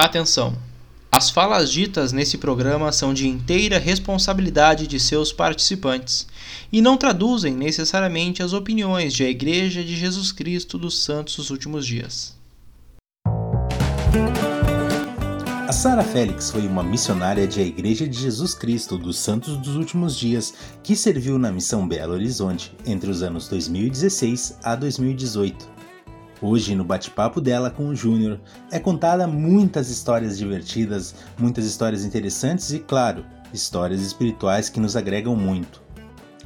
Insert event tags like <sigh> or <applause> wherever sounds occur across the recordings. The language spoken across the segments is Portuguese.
Atenção! As falas ditas nesse programa são de inteira responsabilidade de seus participantes e não traduzem necessariamente as opiniões de a Igreja de Jesus Cristo dos Santos dos Últimos Dias. A Sara Félix foi uma missionária de A Igreja de Jesus Cristo dos Santos dos Últimos Dias que serviu na missão Belo Horizonte entre os anos 2016 a 2018. Hoje, no bate-papo dela com o Júnior, é contada muitas histórias divertidas, muitas histórias interessantes e, claro, histórias espirituais que nos agregam muito.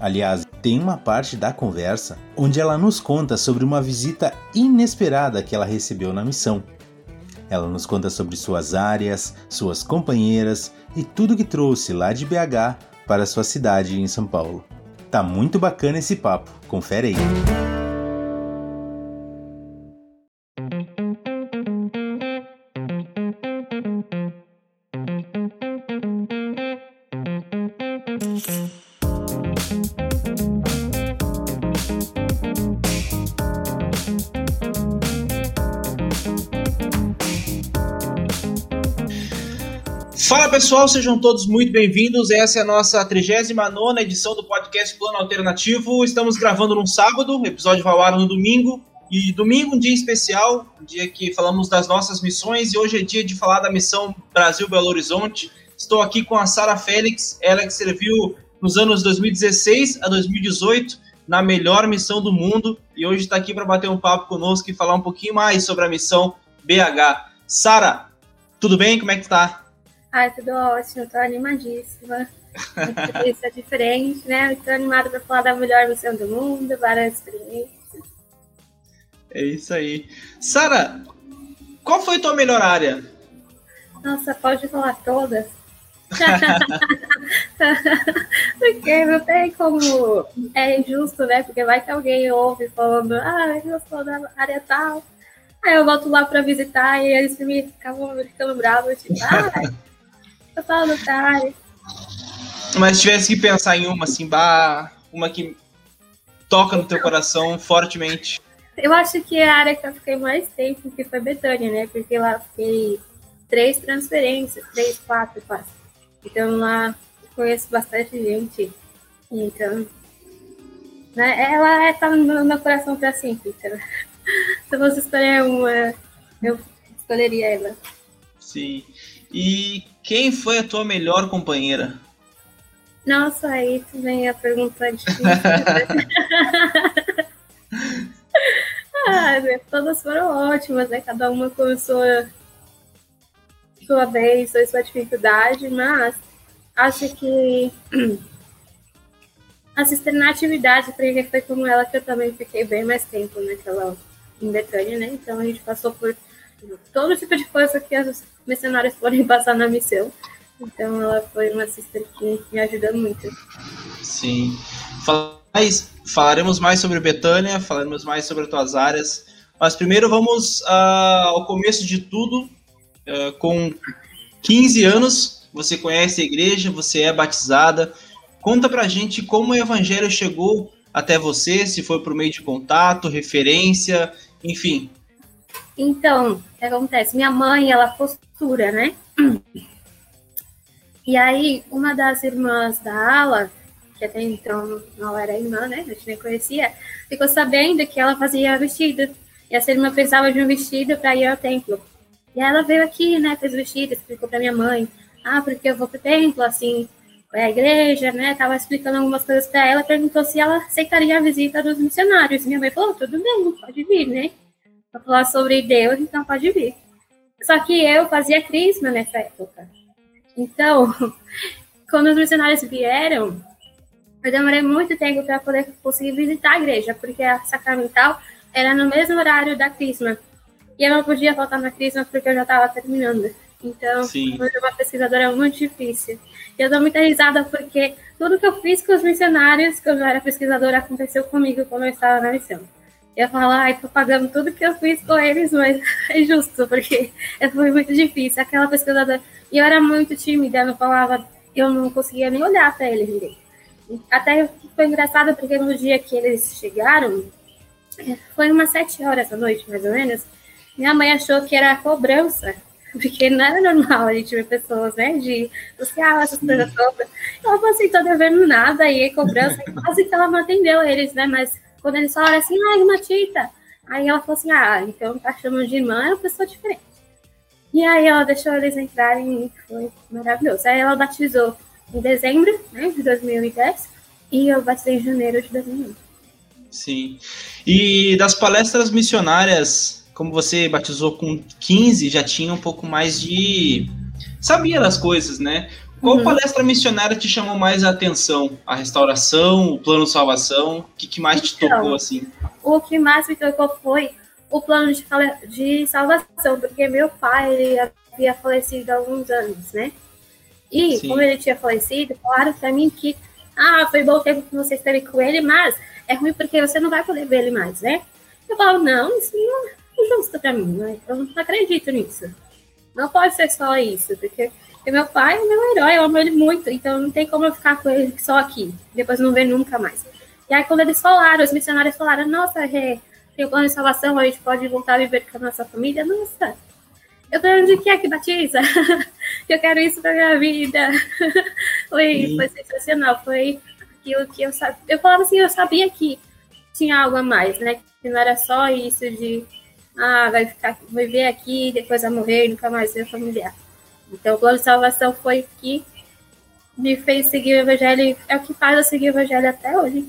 Aliás, tem uma parte da conversa onde ela nos conta sobre uma visita inesperada que ela recebeu na missão. Ela nos conta sobre suas áreas, suas companheiras e tudo que trouxe lá de BH para sua cidade em São Paulo. Tá muito bacana esse papo, confere aí. Pessoal, sejam todos muito bem-vindos. Essa é a nossa 39 edição do podcast Plano Alternativo. Estamos gravando num sábado, o episódio vai ao ar no domingo. E domingo, um dia especial, um dia que falamos das nossas missões. E hoje é dia de falar da missão Brasil-Belo Horizonte. Estou aqui com a Sara Félix, ela que serviu nos anos 2016 a 2018 na melhor missão do mundo. E hoje está aqui para bater um papo conosco e falar um pouquinho mais sobre a missão BH. Sara, tudo bem? Como é que tá? Ai, tudo ótimo, tô animadíssima. <laughs> Isso é diferente, né? Estou animada para falar da melhor missão do mundo, várias experiências. É isso aí. Sara, qual foi a tua melhor área? Nossa, pode falar todas. <laughs> Porque não tem como. É injusto, né? Porque vai que alguém ouve falando, ah, eu sou da área tal. Aí eu volto lá para visitar e eles me ficavam ficando bravos, tipo, ah, eu falo tarde. Mas se tivesse que pensar em uma, assim, bah, uma que toca no teu coração fortemente. Eu acho que a área que eu fiquei mais tempo que foi Betânia, né? Porque lá fiquei três transferências, três, quatro, quase. Então lá conheço bastante gente. Então, né, ela é, tá no meu coração para sempre. Então, <laughs> se eu fosse escolher uma, eu escolheria ela. Sim. E quem foi a tua melhor companheira? Nossa, aí tu vem a pergunta difícil. <laughs> ah, né, todas foram ótimas, né? Cada uma com sua, sua vez, sua, sua dificuldade, mas acho que a atividade, porque foi como ela que eu também fiquei bem mais tempo naquela em Betânia, né? Então a gente passou por todo tipo de coisa que as missionários podem <laughs> passar na missão. Então ela foi uma sister que me ajudou muito. Sim. Mais, falaremos mais sobre Betânia, falaremos mais sobre as tuas áreas. Mas primeiro vamos uh, ao começo de tudo. Uh, com 15 anos, você conhece a igreja, você é batizada. Conta pra gente como o evangelho chegou até você, se foi por meio de contato, referência, enfim. Então, o que acontece? Minha mãe, ela costura, né? E aí, uma das irmãs da ala, que até então não era irmã, né? A gente nem conhecia, ficou sabendo que ela fazia vestido. E essa irmã precisava de um vestido para ir ao templo. E ela veio aqui, né? Fez o vestido, explicou para minha mãe. Ah, porque eu vou pro templo, assim, é a igreja, né? Tava explicando algumas coisas para ela, perguntou se ela aceitaria a visita dos missionários. Minha mãe falou, tudo bem, pode vir, né? Pra falar sobre Deus, então pode vir. Só que eu fazia crisma nessa época. Então, <laughs> quando os missionários vieram, eu demorei muito tempo para poder conseguir visitar a igreja, porque a sacramental era no mesmo horário da crisma. E eu não podia faltar na crisma porque eu já estava terminando. Então, Sim. uma pesquisadora muito difícil. E eu dou muita risada porque tudo que eu fiz com os missionários, quando eu era pesquisadora, aconteceu comigo quando eu estava na missão eu falo, ai, tô pagando tudo que eu fiz com eles, mas <laughs> é justo, porque <laughs> foi muito difícil. Aquela pesquisadora. E eu era muito tímida, eu não falava, eu não conseguia nem olhar para eles direito. Até foi engraçado, porque no dia que eles chegaram, foi umas sete horas da noite, mais ou menos, minha mãe achou que era cobrança <laughs> porque não era normal a gente ver pessoas, né, de social, essas coisas todas. Ela falou assim, tô devendo nada, e cobrança, quase que ela não atendeu eles, né, mas quando eles falaram assim, ai, uma tita, aí ela falou assim, ah, então tá chamando de irmã, é uma pessoa diferente. E aí ela deixou eles entrarem e foi maravilhoso. Aí ela batizou em dezembro, né, de 2010, e eu batizei em janeiro de 2011. Sim. E das palestras missionárias, como você batizou com 15, já tinha um pouco mais de. sabia das coisas, né? Qual uhum. palestra missionária te chamou mais a atenção? A restauração, o plano de salvação? O que, que mais te então, tocou assim? O que mais me tocou foi o plano de, de salvação, porque meu pai ele havia falecido há alguns anos, né? E Sim. como ele tinha falecido, falaram para mim que ah, foi bom tempo que você esteve com ele, mas é ruim porque você não vai poder ver ele mais, né? Eu falo, não, isso não é justo pra mim, né? eu não acredito nisso. Não pode ser só isso, porque meu pai é meu herói, eu amo ele muito, então não tem como eu ficar com ele só aqui, depois não ver nunca mais. E aí quando eles falaram, os missionários falaram, nossa, é, tem o plano de salvação, a gente pode voltar a viver com a nossa família, nossa. Eu falei, onde que é que batiza? <laughs> eu quero isso pra minha vida. <laughs> foi, foi sensacional, foi aquilo que eu sabia. Eu falava assim, eu sabia que tinha algo a mais, né? Que não era só isso de ah, vai ficar, vai viver aqui, depois vai morrer e nunca mais ver familiar. Então, o plano de salvação foi o que me fez seguir o evangelho, é o que faz eu seguir o evangelho até hoje.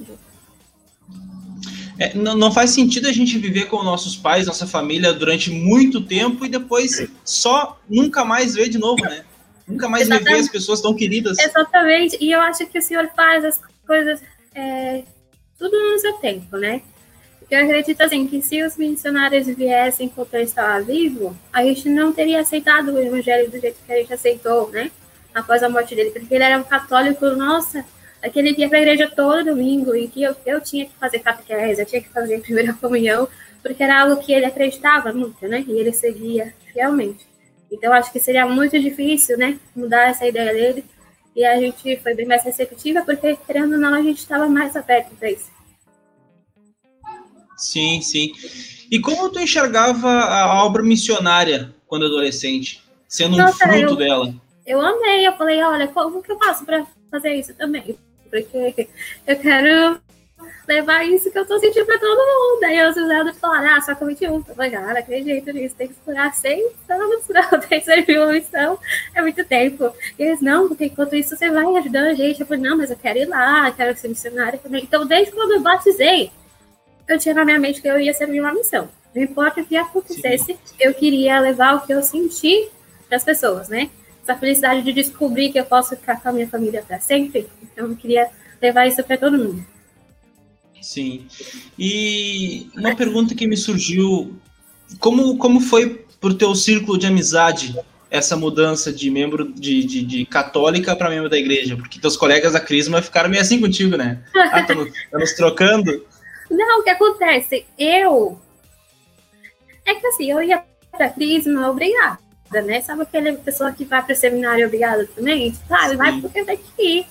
É, não, não, faz sentido a gente viver com nossos pais, nossa família durante muito tempo e depois só nunca mais ver de novo, né? Nunca mais Exatamente. ver as pessoas tão queridas. Exatamente. E eu acho que o Senhor faz as coisas é, tudo no seu tempo, né? Eu acredito assim que se os missionários viessem enquanto ele estava vivo, a gente não teria aceitado o evangelho do jeito que a gente aceitou, né? Após a morte dele, porque ele era um católico, nossa, aquele dia para a igreja todo domingo e que eu, eu tinha que fazer catequese, eu tinha que fazer <laughs> primeira comunhão, porque era algo que ele acreditava muito, né? E ele seguia fielmente. Então acho que seria muito difícil, né, mudar essa ideia dele e a gente foi bem mais receptiva, porque, querendo ou não, a gente estava mais aberto para isso. Sim, sim. E como tu enxergava a obra missionária quando adolescente, sendo Nossa, um fruto eu, dela? Eu amei, eu falei, olha, como que eu faço para fazer isso também? Porque eu quero levar isso que eu tô sentindo pra todo mundo. Aí os usados falaram, ah, só com 21. Eu falei, cara, acredito nisso, tem que esperar seis anos pra ter servir uma missão. É muito tempo. E eles, não, porque enquanto isso você vai ajudando a gente. Eu falei, não, mas eu quero ir lá, quero ser missionária também. Então, desde quando eu batizei, eu tinha na minha mente que eu ia servir uma missão. Não importa o que acontecesse, Sim. eu queria levar o que eu senti para as pessoas, né? Essa felicidade de descobrir que eu posso ficar com a minha família para sempre. Então, eu queria levar isso para todo mundo. Sim. E uma pergunta que me surgiu: como, como foi pro teu círculo de amizade essa mudança de membro de, de, de católica para membro da igreja? Porque teus colegas da Crisma ficaram meio assim contigo, né? Ah, estamos trocando. Não, o que acontece? Eu. É que assim, eu ia pra Crisma obrigada, né? Sabe aquela pessoa que vai para o seminário obrigada também? Sabe? Vai porque tem que ir.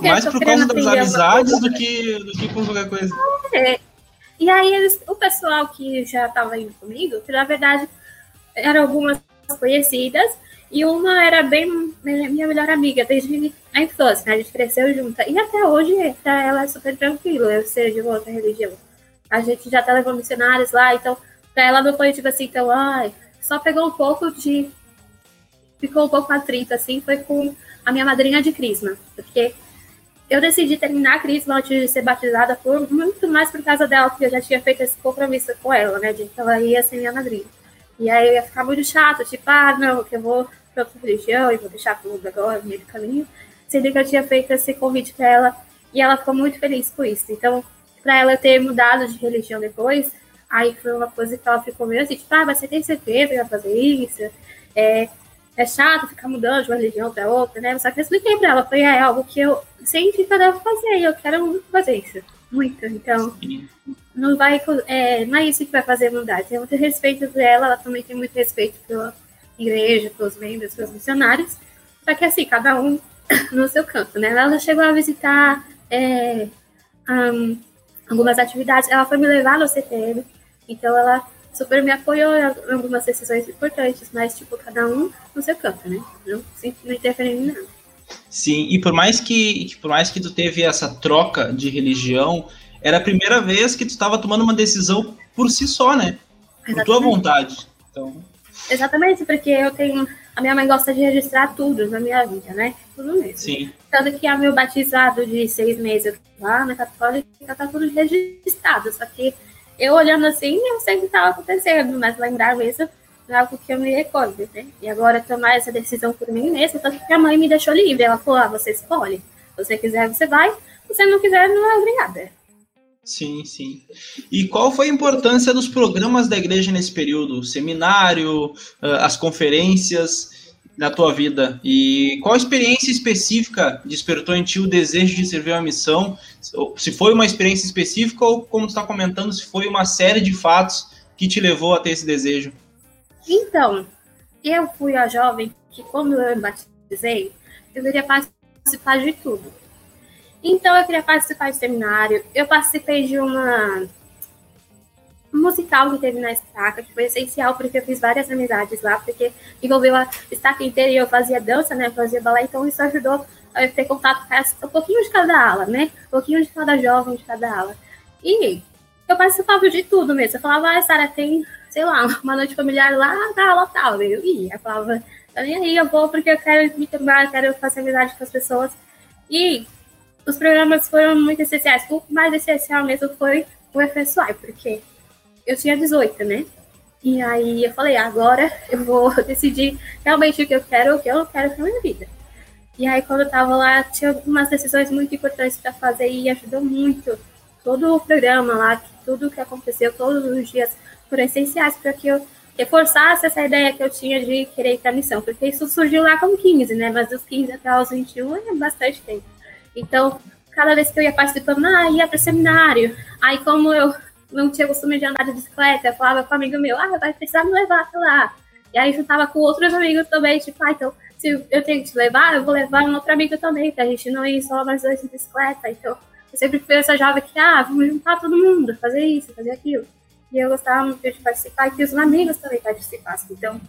Mais por causa das amizades do que, do que por qualquer coisa. É. E aí eles, o pessoal que já estava indo comigo, que na verdade eram algumas conhecidas, e uma era bem minha melhor amiga desde a infância, né? A gente cresceu junto. E até hoje, pra ela é super tranquilo eu ser de outra religião. A gente já tá levando missionários lá, então pra ela não foi tipo assim, então, ai, só pegou um pouco de. Ficou um pouco atrito, assim, foi com a minha madrinha de Crisma, porque eu decidi terminar a Crisma antes de ser batizada por muito mais por causa dela, porque eu já tinha feito esse compromisso com ela, né, de que ela ia ser minha madrinha. E aí eu ia ficar muito chato, tipo, ah, não, que eu vou para outra religião e vou deixar tudo agora meio do caminho, sendo que eu tinha feito esse convite para ela e ela ficou muito feliz com isso. Então, para ela ter mudado de religião depois, aí foi uma coisa que ela ficou meio assim, tipo, ah, você tem certeza que vai fazer isso? É, é chato ficar mudando de uma religião para outra, né? Só que eu expliquei para ela, foi é algo que eu sempre que eu devo fazer, e eu quero muito fazer isso. Muito. Então, não vai é, não é isso que vai fazer mudar. Tem muito respeito por ela, ela também tem muito respeito pela igreja, pelos membros, pelos missionários. Só que assim, cada um no seu canto, né? Ela chegou a visitar é, um, algumas atividades, ela foi me levar no CTM, então ela super me apoiou em algumas decisões importantes, mas, tipo, cada um no seu campo, né? Não, não interferindo em nada. Sim, e por mais que, por mais que tu teve essa troca de religião, era a primeira vez que tu estava tomando uma decisão por si só, né? Por Exatamente. tua vontade. Então... Exatamente, porque eu tenho. A minha mãe gosta de registrar tudo na minha vida, né? Tudo mesmo. Sim. Tanto que a meu batizado de seis meses lá na católica tá tudo registrado. Só que eu olhando assim, eu sei o que estava acontecendo, mas lembrar mesmo é algo que eu me recordo, né? E agora tomar essa decisão por mim mesma, tanto que a mãe me deixou livre. Ela falou: ah, você escolhe. Se você quiser, você vai. Se você não quiser, não é obrigada. Sim, sim. E qual foi a importância dos programas da igreja nesse período? Seminário, ah, as conferências na tua vida? E qual experiência específica despertou em ti o desejo de servir a missão? Se foi uma experiência específica ou, como tu está comentando, se foi uma série de fatos que te levou a ter esse desejo? Então, eu fui a jovem que, quando eu me batizei, eu participar de tudo então eu queria participar de seminário. Eu participei de uma musical que teve na estaca, que foi essencial porque eu fiz várias amizades lá, porque envolveu a estaca inteira e eu fazia dança, né? fazia balé, então isso ajudou a ter contato com um pouquinho de cada ala, né? Um pouquinho de cada jovem de cada ala. E eu participava de tudo mesmo. Eu falava, ah, Sara, tem, sei lá, uma noite familiar lá na ala tal. Eu ia, eu falava, tá nem aí, eu vou porque eu quero me tomar, quero fazer amizade com as pessoas. E os programas foram muito essenciais. O mais essencial mesmo foi o FSY, porque eu tinha 18, né? E aí eu falei, agora eu vou <laughs> decidir realmente o que eu quero, o que eu quero para minha vida. E aí quando eu tava lá, tinha algumas decisões muito importantes para fazer e ajudou muito todo o programa lá, tudo que aconteceu todos os dias foram essenciais para que eu reforçasse essa ideia que eu tinha de querer ir para a missão, porque isso surgiu lá com 15, né? Mas dos 15 até os 21 é bastante tempo. Então, cada vez que eu ia participando, ah, ia para seminário. Aí, como eu não tinha costume de andar de bicicleta, eu falava com um amigo meu, ah, vai precisar me levar até lá. E aí, juntava com outros amigos também, tipo, ah, então, se eu tenho que te levar, eu vou levar um outro amigo também, pra gente não ir só nós dois de bicicleta. Então, eu sempre fui essa jovem que, ah, vamos juntar todo mundo, fazer isso, fazer aquilo. E eu gostava muito de participar e que os amigos também participassem. Então,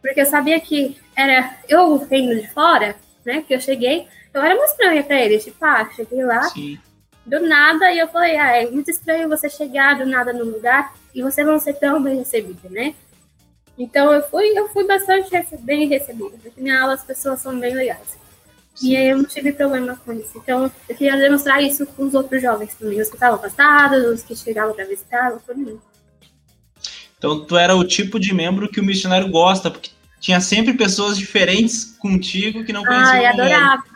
porque eu sabia que era eu vindo de fora, né, que eu cheguei, eu era muito estranha pra eles. Tipo, ah, cheguei lá, Sim. do nada, e eu falei, ah, é muito estranho você chegar do nada no lugar e você não ser tão bem recebida, né? Então eu fui, eu fui bastante bem recebida, porque minha aula as pessoas são bem legais. Sim. E aí eu não tive problema com isso. Então eu queria demonstrar isso com os outros jovens também, os que estavam afastados, os que chegavam para visitar, todo mundo. Então tu era o tipo de membro que o missionário gosta, porque tinha sempre pessoas diferentes contigo que não conheciam. Ai, adorava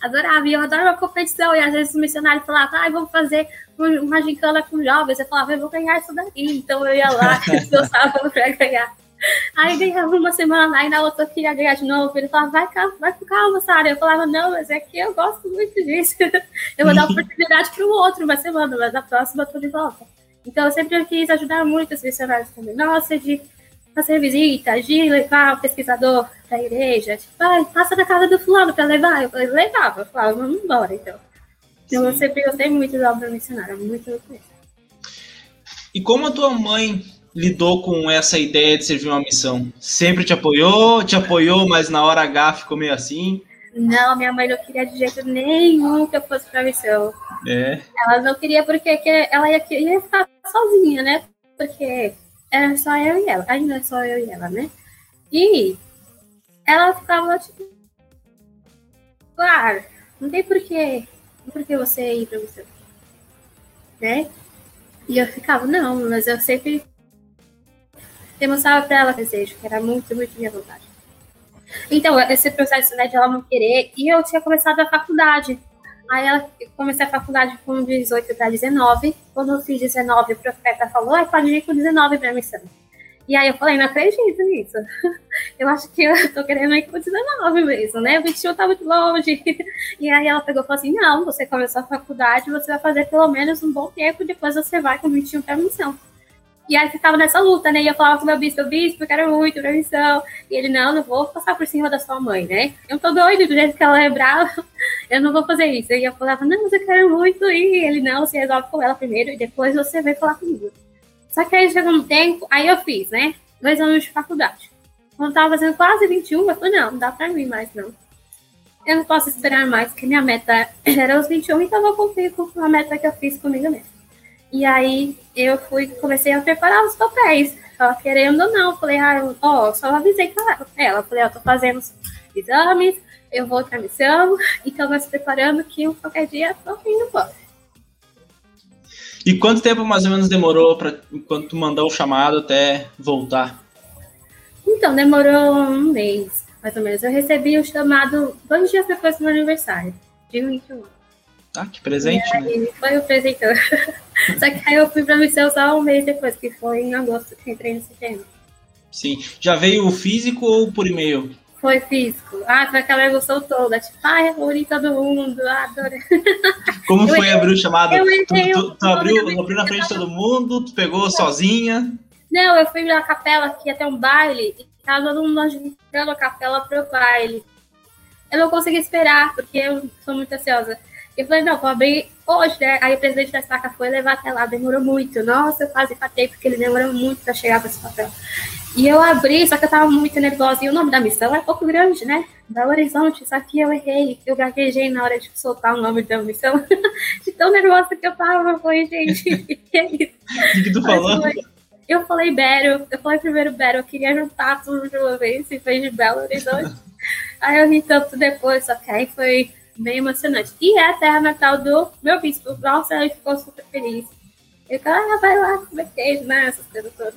adorava. E eu adoro uma competição. E às vezes o missionário falava, ah, vamos fazer uma gincana com jovens. Eu falava, eu vou ganhar isso daqui. Então eu ia lá, <laughs> esforçava para ganhar. Aí ganhava uma semana, aí na outra eu queria ganhar de novo. Ele falava, vai, calma, vai com calma, Sara. Eu falava, não, mas é que eu gosto muito disso. <laughs> Eu vou dar oportunidade para o outro uma semana, mas na próxima eu tô de volta. Então eu sempre quis ajudar muito os missionários também. Nossa, de fazer visita, de levar o pesquisador para a igreja, tipo, ah, passa na casa do fulano para levar. Eu falei, levava, eu falava, vamos embora, então. Então eu sempre gostei muito da obra missionária, muito mesmo. E como a tua mãe lidou com essa ideia de servir uma missão? Sempre te apoiou, te apoiou, mas na hora H ficou meio assim? Não, minha mãe não queria de jeito nenhum que eu fosse para missão. É. Ela não queria porque ela ia, ia ficar sozinha, né? Porque era só eu e ela. Ainda é só eu e ela, né? E ela ficava tipo. Claro, não tem porquê. Não porquê você ir pra você. Né? E eu ficava, não, mas eu sempre demonstrava pra ela desejo, que era muito, muito minha vontade. Então, esse processo né, de ela não querer, e eu tinha começado a faculdade. Aí ela, comecei a faculdade com 18 para 19. Quando eu fiz 19, o profeta falou: ah, pode ir com 19 para missão. E aí eu falei: não acredito nisso. <laughs> Eu acho que eu tô querendo ir com 19 mesmo, né? O 21 tá muito longe. <laughs> E aí ela pegou e falou assim: não, você começou a faculdade, você vai fazer pelo menos um bom tempo, depois você vai com 21 para missão. E aí ficava nessa luta, né? E eu falava com o meu bispo, bispo, eu quero muito pra missão. E ele, não, não vou passar por cima da sua mãe, né? Eu tô doido do jeito que ela é brava, <laughs> eu não vou fazer isso. E eu falava, não, mas eu quero muito. E ele, não, você resolve com ela primeiro e depois você vem falar comigo. Só que aí chegou um tempo, aí eu fiz, né? Dois anos de faculdade. Quando tava fazendo quase 21, eu falei, não, não dá pra mim mais, não. Eu não posso esperar mais, porque minha meta era os 21, então eu vou cumprir com a meta que eu fiz comigo mesmo. E aí eu fui, comecei a preparar os papéis. Ela querendo ou não, falei, ah, ó, só avisei pra ela. Falei, ó, tô fazendo os exames, eu vou pra missão, então vai se preparando que qualquer dia tô indo embora. E quanto tempo mais ou menos demorou para enquanto tu mandou o chamado até voltar? Então, demorou um mês, mais ou menos. Eu recebi o chamado dois dias depois do meu aniversário, de 21. Ah, que presente, né? Foi o presente. <laughs> <laughs> só que aí eu fui pra missão só um mês depois, que foi em agosto que entrei no setembro. Sim. Já veio o físico ou por e-mail? Foi físico. Ah, foi aquela emoção toda. Tipo, ai, reuni todo mundo, adorei. <laughs> Como foi abrir o chamado? Tu, tu, tu abriu, abriu na frente de todo mundo, tu pegou sozinha? Não, eu fui na capela que ia ter um baile e tava todo mundo agitando a capela pro baile. Eu não consegui esperar, porque eu sou muito ansiosa. Eu falei, não, vou abrir hoje, né? Aí o presidente da estaca foi levar até lá, demorou muito. Nossa, eu quase patei, porque ele demorou muito para chegar para esse papel. E eu abri, só que eu tava muito nervosa. E o nome da missão é um pouco grande, né? Belo Horizonte, só que eu errei. Eu gaguejei na hora de soltar o nome da missão. <laughs> de tão nervosa que eu tava. Eu falei, gente, <laughs> que é isso? O que tu falou? Eu falei Bero, eu falei primeiro Bero, eu queria juntar tudo de uma vez, e fez de Belo Horizonte. <laughs> aí eu ri tanto depois, só que aí foi bem emocionante. E é a terra natal do meu bispo. Nossa, ele ficou super feliz. Ele falou, ah, vai lá comer queijo, né? Essas coisas todas.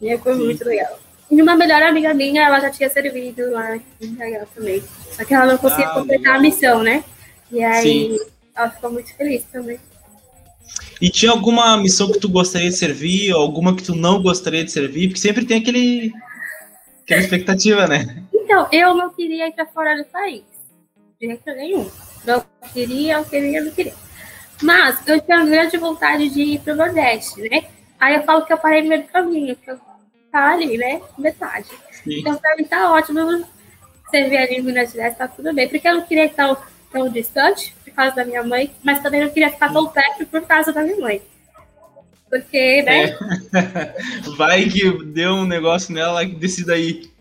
E foi Sim. muito legal. E uma melhor amiga minha, ela já tinha servido lá em Israel também. Só que ela não conseguia ah, completar legal. a missão, né? E aí Sim. ela ficou muito feliz também. E tinha alguma missão que tu gostaria de servir, ou alguma que tu não gostaria de servir? Porque sempre tem aquele, aquela expectativa, né? Então, eu não queria ir para fora do país de jeito nenhum. Não queria, eu queria, não queria. Mas eu tinha grande vontade de ir para o Nordeste, né? Aí eu falo que eu parei no meio do caminho, que eu tá ali, né? Metade. Sim. Então, para mim tá ótimo servir ali em Minas Gerais, tá tudo bem. Porque eu não queria estar tão, tão distante por causa da minha mãe, mas também não queria ficar tão perto por causa da minha mãe. Porque, né? É. <laughs> Vai que deu um negócio nela que decida ir.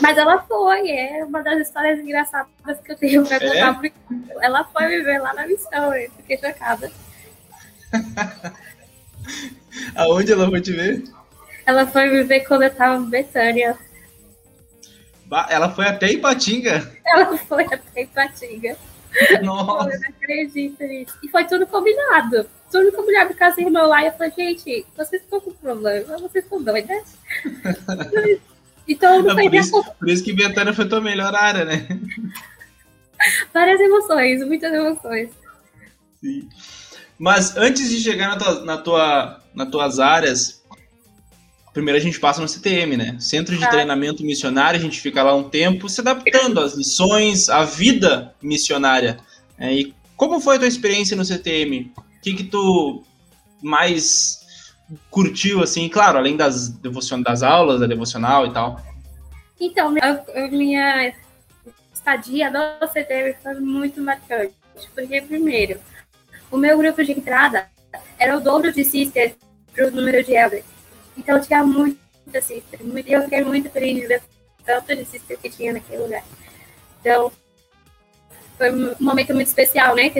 Mas ela foi, é uma das histórias engraçadas que eu tenho pra contar. É? Ela foi viver lá na missão, eu fiquei chocada. <laughs> Aonde ela foi te ver? Ela foi viver quando eu tava em Betânia. Ela foi até Ipatinga? Ela foi até Ipatinga. <laughs> Nossa. Eu não acredito nisso. E foi tudo combinado. Tudo combinado com as irmãs lá. E eu falei, gente, vocês estão com problema, vocês estão doidas. <laughs> Então, não é por, isso, por isso que Betânia foi tua melhor área, né? <laughs> Várias emoções, muitas emoções. Sim. Mas antes de chegar na tua, na tua, nas tuas áreas, primeiro a gente passa no CTM, né? Centro de ah. Treinamento Missionário, a gente fica lá um tempo se adaptando às lições, à vida missionária. É, e como foi a tua experiência no CTM? O que que tu mais curtiu, assim, claro, além das, devocionais das aulas, da devocional e tal? Então, a, minha estadia no CTV foi muito marcante. Porque, primeiro, o meu grupo de entrada era o dobro de sisters para o número de elders. Então, tinha muita sister. Eu fiquei muito feliz ver tanto de sister que tinha naquele lugar. Então, foi um momento muito especial, né?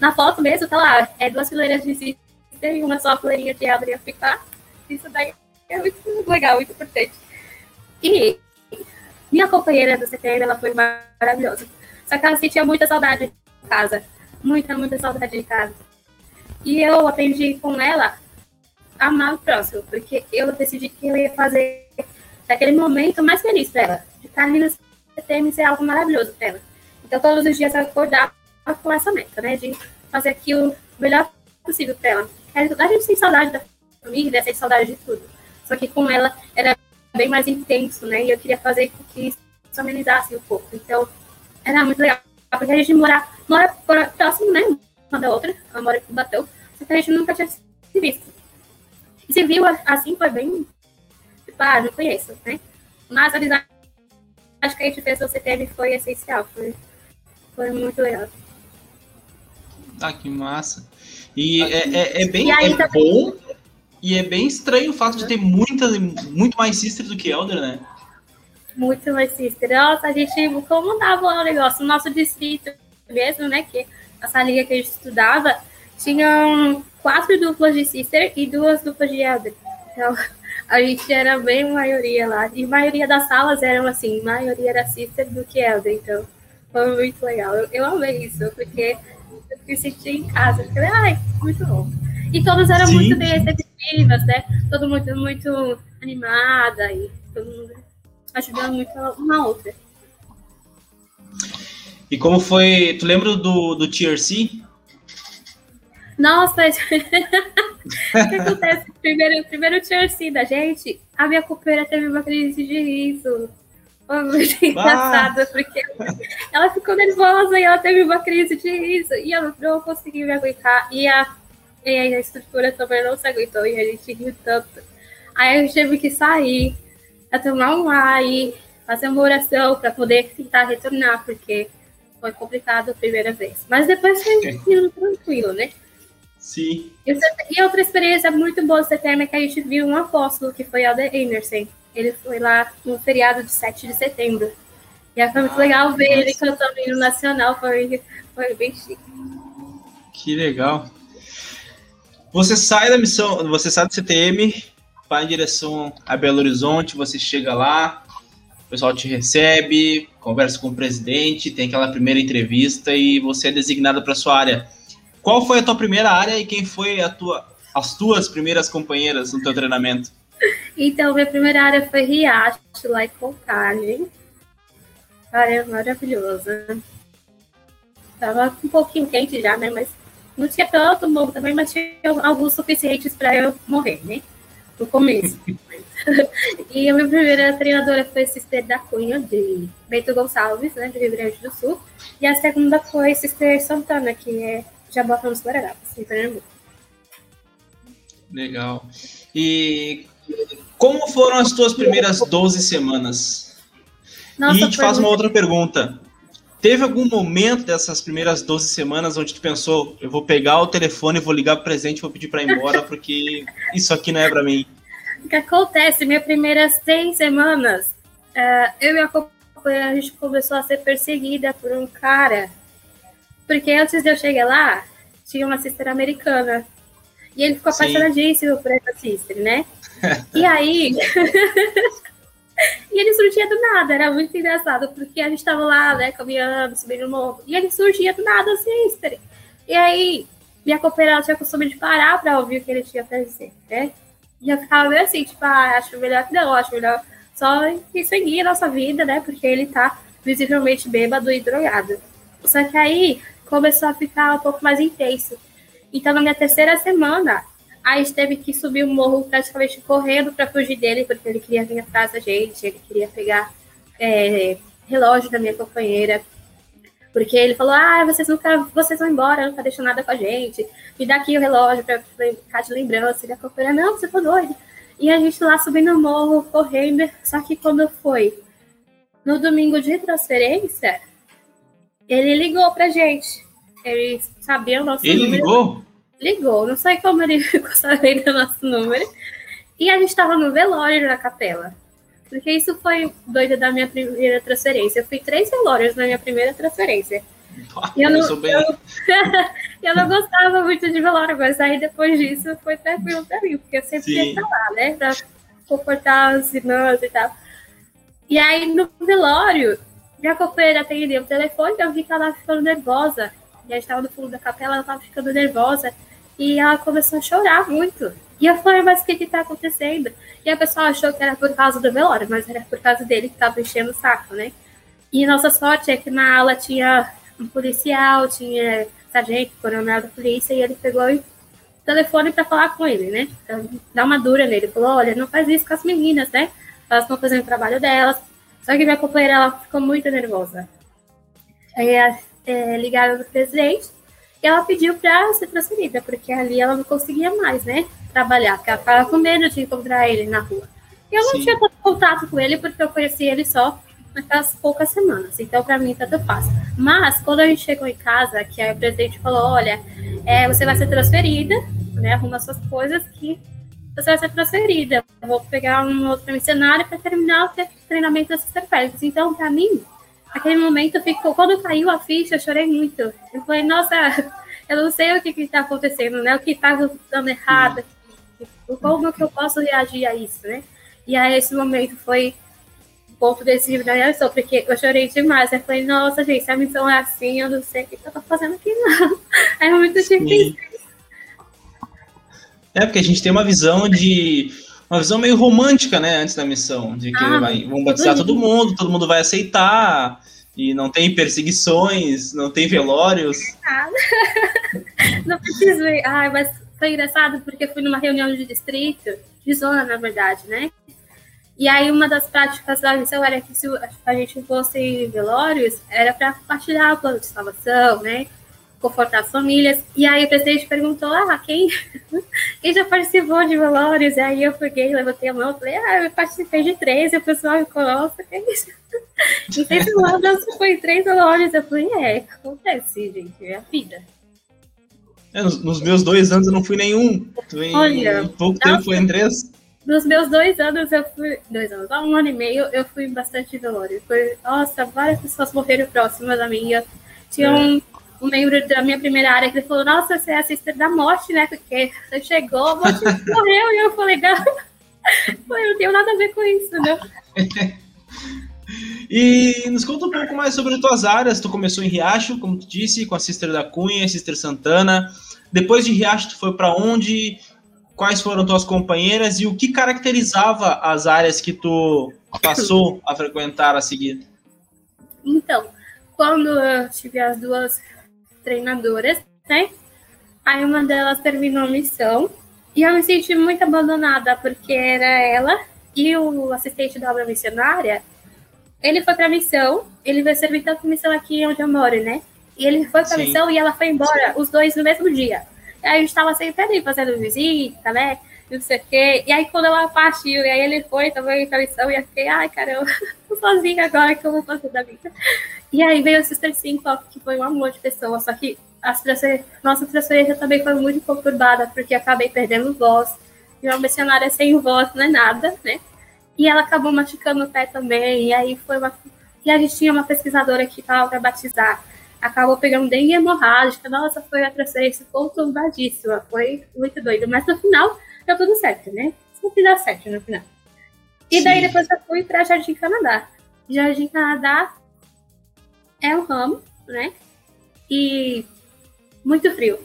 Na foto mesmo, tá lá, é duas fileiras de sister tem uma só fileirinha de árvore a ficar. Isso daí é muito legal, muito importante. E minha companheira do CTM, ela foi maravilhosa. Só que ela sentia muita saudade de casa. Muita, muita saudade de casa. E eu aprendi com ela a amar o próximo, porque eu decidi que eu ia fazer daquele momento mais feliz para ela. De estar ali no CTM ser algo maravilhoso para ela. Então, todos os dias eu acordava com essa meta, né? De fazer aquilo melhor possível para ela. A gente tem saudade da família, tem saudade de tudo. Só que com ela era bem mais intenso, né? E eu queria fazer com que isso amenizasse um pouco. Então, era muito legal. Porque a gente mora, mora próximo, né? Uma da outra. Ela mora em Bateu. Só que a gente nunca tinha se visto. E se viu assim, foi bem. Tipo, ah, não conheço, né? Mas a amizade que a gente fez no CTM foi essencial. Foi, foi muito legal. Ah, que massa. E é, é, é bem e é bom E é bem estranho o fato de ter muita, muito mais sister do que elder, né? Muito mais sister. Nossa, a gente comandava o negócio. O nosso distrito mesmo, né? Que essa liga que a gente estudava, tinham quatro duplas de sister e duas duplas de elder. Então, a gente era bem maioria lá. E a maioria das salas eram assim, maioria era sister do que elder. Então, foi muito legal. Eu, eu amei isso, porque eu me senti em casa. Eu falei, ai, muito bom. E todas eram Sim. muito bem receptivas, né? Todo mundo muito animada e todo mundo ajudando muito uma outra. E como foi. Tu lembra do, do TRC? Nossa, <laughs> o que acontece? Primeiro, primeiro TRC da gente, a minha copeira teve uma crise de riso. Foi muito <laughs> engraçado, porque ela ficou nervosa e ela teve uma crise de riso. E eu não consegui me aguentar. E a e a estrutura também não se aguentou e a gente riu tanto. Aí a gente teve que sair, a tomar um ar e fazer uma oração para poder tentar retornar, porque foi complicado a primeira vez. Mas depois foi tranquilo, né? Sim. E outra experiência muito boa do CTM é que a gente viu um apóstolo, que foi Alder Emerson. Ele foi lá no feriado de 7 de setembro. E aí foi muito ah, legal ver nossa. ele cantando no Nacional, foi, foi bem chique. Que legal. Você sai da missão, você sai do CTM, vai em direção a Belo Horizonte, você chega lá, o pessoal te recebe, conversa com o presidente, tem aquela primeira entrevista e você é designado para sua área. Qual foi a tua primeira área e quem foi a tua, as tuas primeiras companheiras no teu treinamento? Então, minha primeira área foi Riacho, lá em Contagem. Área maravilhosa. Tava um pouquinho quente já, né? Mas não tinha tanto bom também, mas tinha alguns suficientes para eu morrer, né? No começo. <laughs> e a minha primeira treinadora foi Sister da Cunha, de Bento Gonçalves, né, do Rio Grande do Sul. E a segunda foi Sister Santana, que é Jabotão dos Guararapes, em Pernambuco. Legal. E como foram as tuas primeiras 12 semanas? Nossa, e te faz uma outra pergunta. Teve algum momento dessas primeiras 12 semanas onde tu pensou, eu vou pegar o telefone, vou ligar pro presente vou pedir para ir embora, <laughs> porque isso aqui não é para mim? O que acontece, minhas primeiras seis semanas, uh, eu e a companheira, a gente começou a ser perseguida por um cara, porque antes de eu chegar lá, tinha uma sister americana, e ele ficou apaixonadíssimo por essa sister, né? e aí... <laughs> E ele surgia do nada, era muito engraçado, porque a gente estava lá, né, caminhando, subindo o morro, e ele surgia do nada, assim, E aí, minha companheira tinha costume de parar para ouvir o que ele tinha para dizer, né? E eu ficava meio assim, tipo, ah, acho melhor que não, acho melhor só seguir a nossa vida, né? Porque ele tá visivelmente bêbado e drogado. Só que aí começou a ficar um pouco mais intenso. Então, na minha terceira semana, a gente teve que subir o morro praticamente correndo para fugir dele, porque ele queria vir atrás da gente, ele queria pegar é, relógio da minha companheira. Porque ele falou: Ah, vocês nunca, vocês vão embora, nunca deixam nada com a gente. Me dá aqui o relógio para ficar de lembrança. E a companheira, não, você tá doido. E a gente lá subindo o morro, correndo. Só que quando foi no domingo de transferência, ele ligou pra gente. Ele sabia o nosso ele número. Ele ligou? ligou, não sei como ele ficou sabendo o nosso número, e a gente estava no velório na capela. Porque isso foi doida da minha primeira transferência. Eu fui três velórios na minha primeira transferência. e eu, não, eu, <laughs> eu, não gostava muito de velório, mas aí depois disso foi tranquilo pra mim, porque eu sempre Sim. ia estar lá, né? Pra confortar os irmãos e tal. E aí no velório, minha companheira atendeu o telefone, eu vi que ela ficando nervosa. Gente estava no fundo da capela, ela estava ficando nervosa. E ela começou a chorar muito. E eu falei, mas o que que tá acontecendo? E a pessoa achou que era por causa do velório, mas era por causa dele que tava enchendo o saco, né? E nossa sorte é que na aula tinha um policial, tinha sargento, coronel da polícia, e ele pegou o telefone para falar com ele, né? Então, dá uma dura nele. Falou, olha, não faz isso com as meninas, né? Elas estão fazendo o trabalho delas. Só que minha companheira, ela ficou muito nervosa. Aí é, ligaram no presidente e ela pediu para ser transferida, porque ali ela não conseguia mais, né, trabalhar, porque ela ficava com medo de encontrar ele na rua. E eu não Sim. tinha contato com ele, porque eu conheci ele só naquelas poucas semanas, então para mim tanto faz. Mas quando a gente chegou em casa, que aí o presidente falou, olha, é, você vai ser transferida, né, arruma suas coisas que você vai ser transferida. Eu vou pegar um outro missionário para terminar o treinamento da Sister Félix. Então, para mim, aquele momento ficou. Quando caiu a ficha, eu chorei muito. Eu falei, nossa, <laughs> eu não sei o que está acontecendo, né? O que está dando errado, como que eu posso reagir a isso, né? E aí, esse momento foi o ponto decisivo da reação, porque eu chorei demais. Eu falei, nossa, gente, se a missão é assim, eu não sei o que eu tô fazendo aqui, não. <laughs> É muito difícil. É, porque a gente tem uma visão de. Uma visão meio romântica, né, antes da missão. De que ah, vai, vão batizar todo mundo, todo mundo vai aceitar, e não tem perseguições, não tem velórios. <laughs> Não preciso ir. Ai, mas foi engraçado porque fui numa reunião de distrito, de zona, na verdade, né? E aí uma das práticas da missão era que se a gente fosse em velórios, era para compartilhar o plano de salvação, né? Confortar as famílias. E aí o presidente perguntou, ah, quem, <laughs> quem já participou de velórios? E aí eu peguei, levantei a mão falei, ah, eu participei de três, e o pessoal me nossa, que isso? Sei se o foi em três velórios. Eu falei, é, acontece, gente, é a vida. É, nos, meus dois anos eu não fui nenhum. Em, Olha, em pouco nossa, tempo foi em três. Nos meus dois anos eu fui. Dois anos, há um ano e meio eu fui bastante velório. Foi, nossa, várias pessoas morreram próximas da minha. Tinha é. um um membro da minha primeira área que ele falou, nossa, você é assistente da morte, né? Porque você chegou, a morte <laughs> morreu, e eu falei, não, eu não tenho nada a ver com isso, né? <laughs> E nos conta um pouco mais sobre as tuas áreas. Tu começou em Riacho, como tu disse, com a Sister da Cunha, a Sister Santana. Depois de Riacho, tu foi para onde? Quais foram tuas companheiras e o que caracterizava as áreas que tu passou a frequentar a seguir? Então, quando eu tive as duas treinadoras, né? Aí uma delas terminou a missão e eu me senti muito abandonada porque era ela e o assistente da obra missionária. Ele foi para a missão, ele vai servir tanto missão aqui onde eu moro, né? E ele foi para a missão e ela foi embora, os dois no mesmo dia. Aí a gente estava sempre ali fazendo visita, né? Não sei o quê. E aí quando ela partiu, e aí ele foi também para a missão, e eu fiquei, ai caramba, <laughs> tô sozinha agora, que eu vou fazer da vida? E aí veio o Sister 5, que foi um amor de pessoa, só que as nossa transferência também foi muito conturbada, porque acabei perdendo voz. E uma missionária sem voz não é nada, né? E ela acabou machucando o pé também. E aí foi uma. E a gente tinha uma pesquisadora que estava para batizar. Acabou pegando dengue hemorrágica. Nossa, foi uma transferência conturbadíssima. Foi muito doido. Mas no final, deu tudo certo, né? Sempre dá certo no final. E daí depois eu fui para Jardim Canadá. Jardim Canadá é um ramo, né? E muito frio.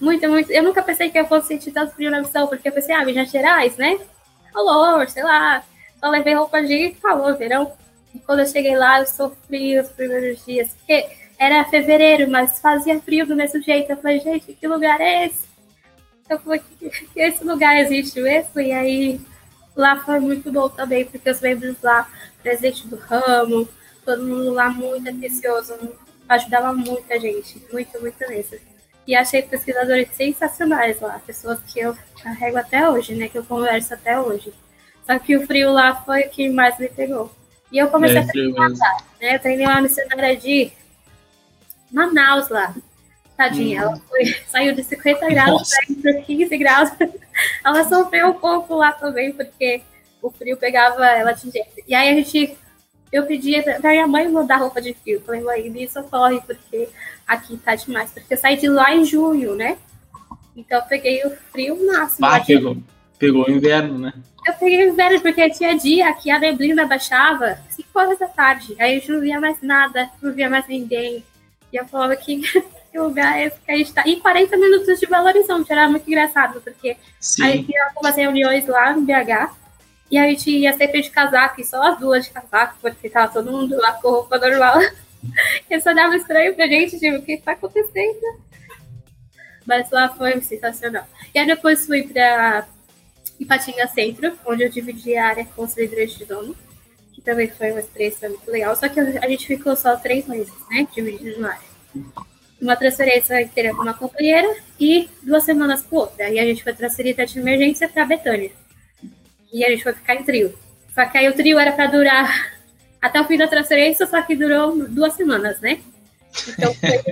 Muito, muito. Eu nunca pensei que eu fosse sentir tanto frio na missão, porque eu pensei, ah, Minas Gerais, né? Calor, sei lá. Só levei roupa de calor, verão. E quando eu cheguei lá, eu sofri os primeiros dias, porque era fevereiro, mas fazia frio do mesmo jeito. Eu falei, gente, que lugar é esse? Eu falei, esse lugar existe mesmo? E aí, lá foi muito bom também, porque os membros lá, presidente do ramo, todo mundo lá muito atencioso, ajudava muita gente, muito, muito mesmo. E achei pesquisadores sensacionais lá, pessoas que eu carrego até hoje, né, que eu converso até hoje. Só que o frio lá foi o que mais me pegou. E eu comecei é, a treinar lá, né, eu treinei uma missionária de Manaus lá. Tadinha, hum. ela foi, <laughs> saiu de 50 graus para 15 graus. <laughs> ela sofreu um pouco lá também, porque o frio pegava ela de jeito. E aí a gente eu pedi pra minha mãe mudar roupa de frio. Falei, mãe, me socorre, porque aqui tá demais. Porque eu saí de lá em junho, né? Então eu peguei o frio máximo. Ah, pegou, pegou o inverno, né? Eu peguei o inverno, porque tinha dia que a neblina baixava 5 horas da tarde. Aí eu não via mais nada, não via mais ninguém. E eu falava que, que lugar é esse que a gente tá. E 40 minutos de Belo Horizonte, era muito engraçado, porque Sim. aí tinha algumas reuniões lá no BH. E a gente ia sempre de casaco, e só as duas de casaco, porque tava todo mundo lá com roupa normal. <laughs> Eu só dava estranho pra gente, tipo, o que tá acontecendo? Mas lá foi sensacional. E aí depois fui pra Ipatinga Centro, onde eu dividi a área com os líderes de dono, que também foi uma experiência muito legal. Só que a gente ficou só três meses, né? Dividindo na área. Uma transferência inteira com uma companheira e duas semanas com outra. E a gente foi transferida de emergência para Betânia e a gente foi ficar em trio. Só que aí o trio era para durar <laughs> até o fim da transferência, só que durou duas semanas, né? Então foi,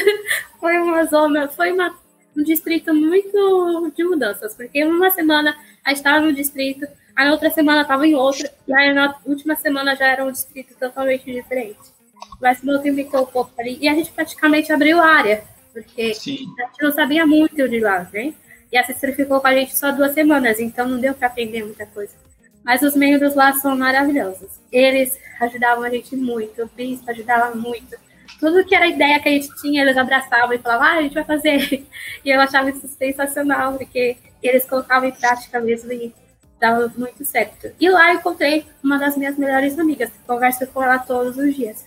<laughs> foi uma zona, foi uma, um distrito muito de mudanças, porque uma semana aí estava no distrito, na outra semana estava em outro, e aí na última semana já era um distrito totalmente diferente. Mas multiplicou um pouco ali, e a gente praticamente abriu área, porque Sim. a gente não sabia muito de lá, né? E a assessora ficou com a gente só duas semanas, então não deu para aprender muita coisa. Mas os membros lá são maravilhosos. Eles ajudavam a gente muito, o bispo ajudava muito. Tudo que era ideia que a gente tinha, eles abraçavam e falavam, ah, a gente vai fazer. <laughs> E eu achava isso sensacional, porque eles colocavam em prática mesmo e dava muito certo. E lá eu encontrei uma das minhas melhores amigas, que converso com ela todos os dias.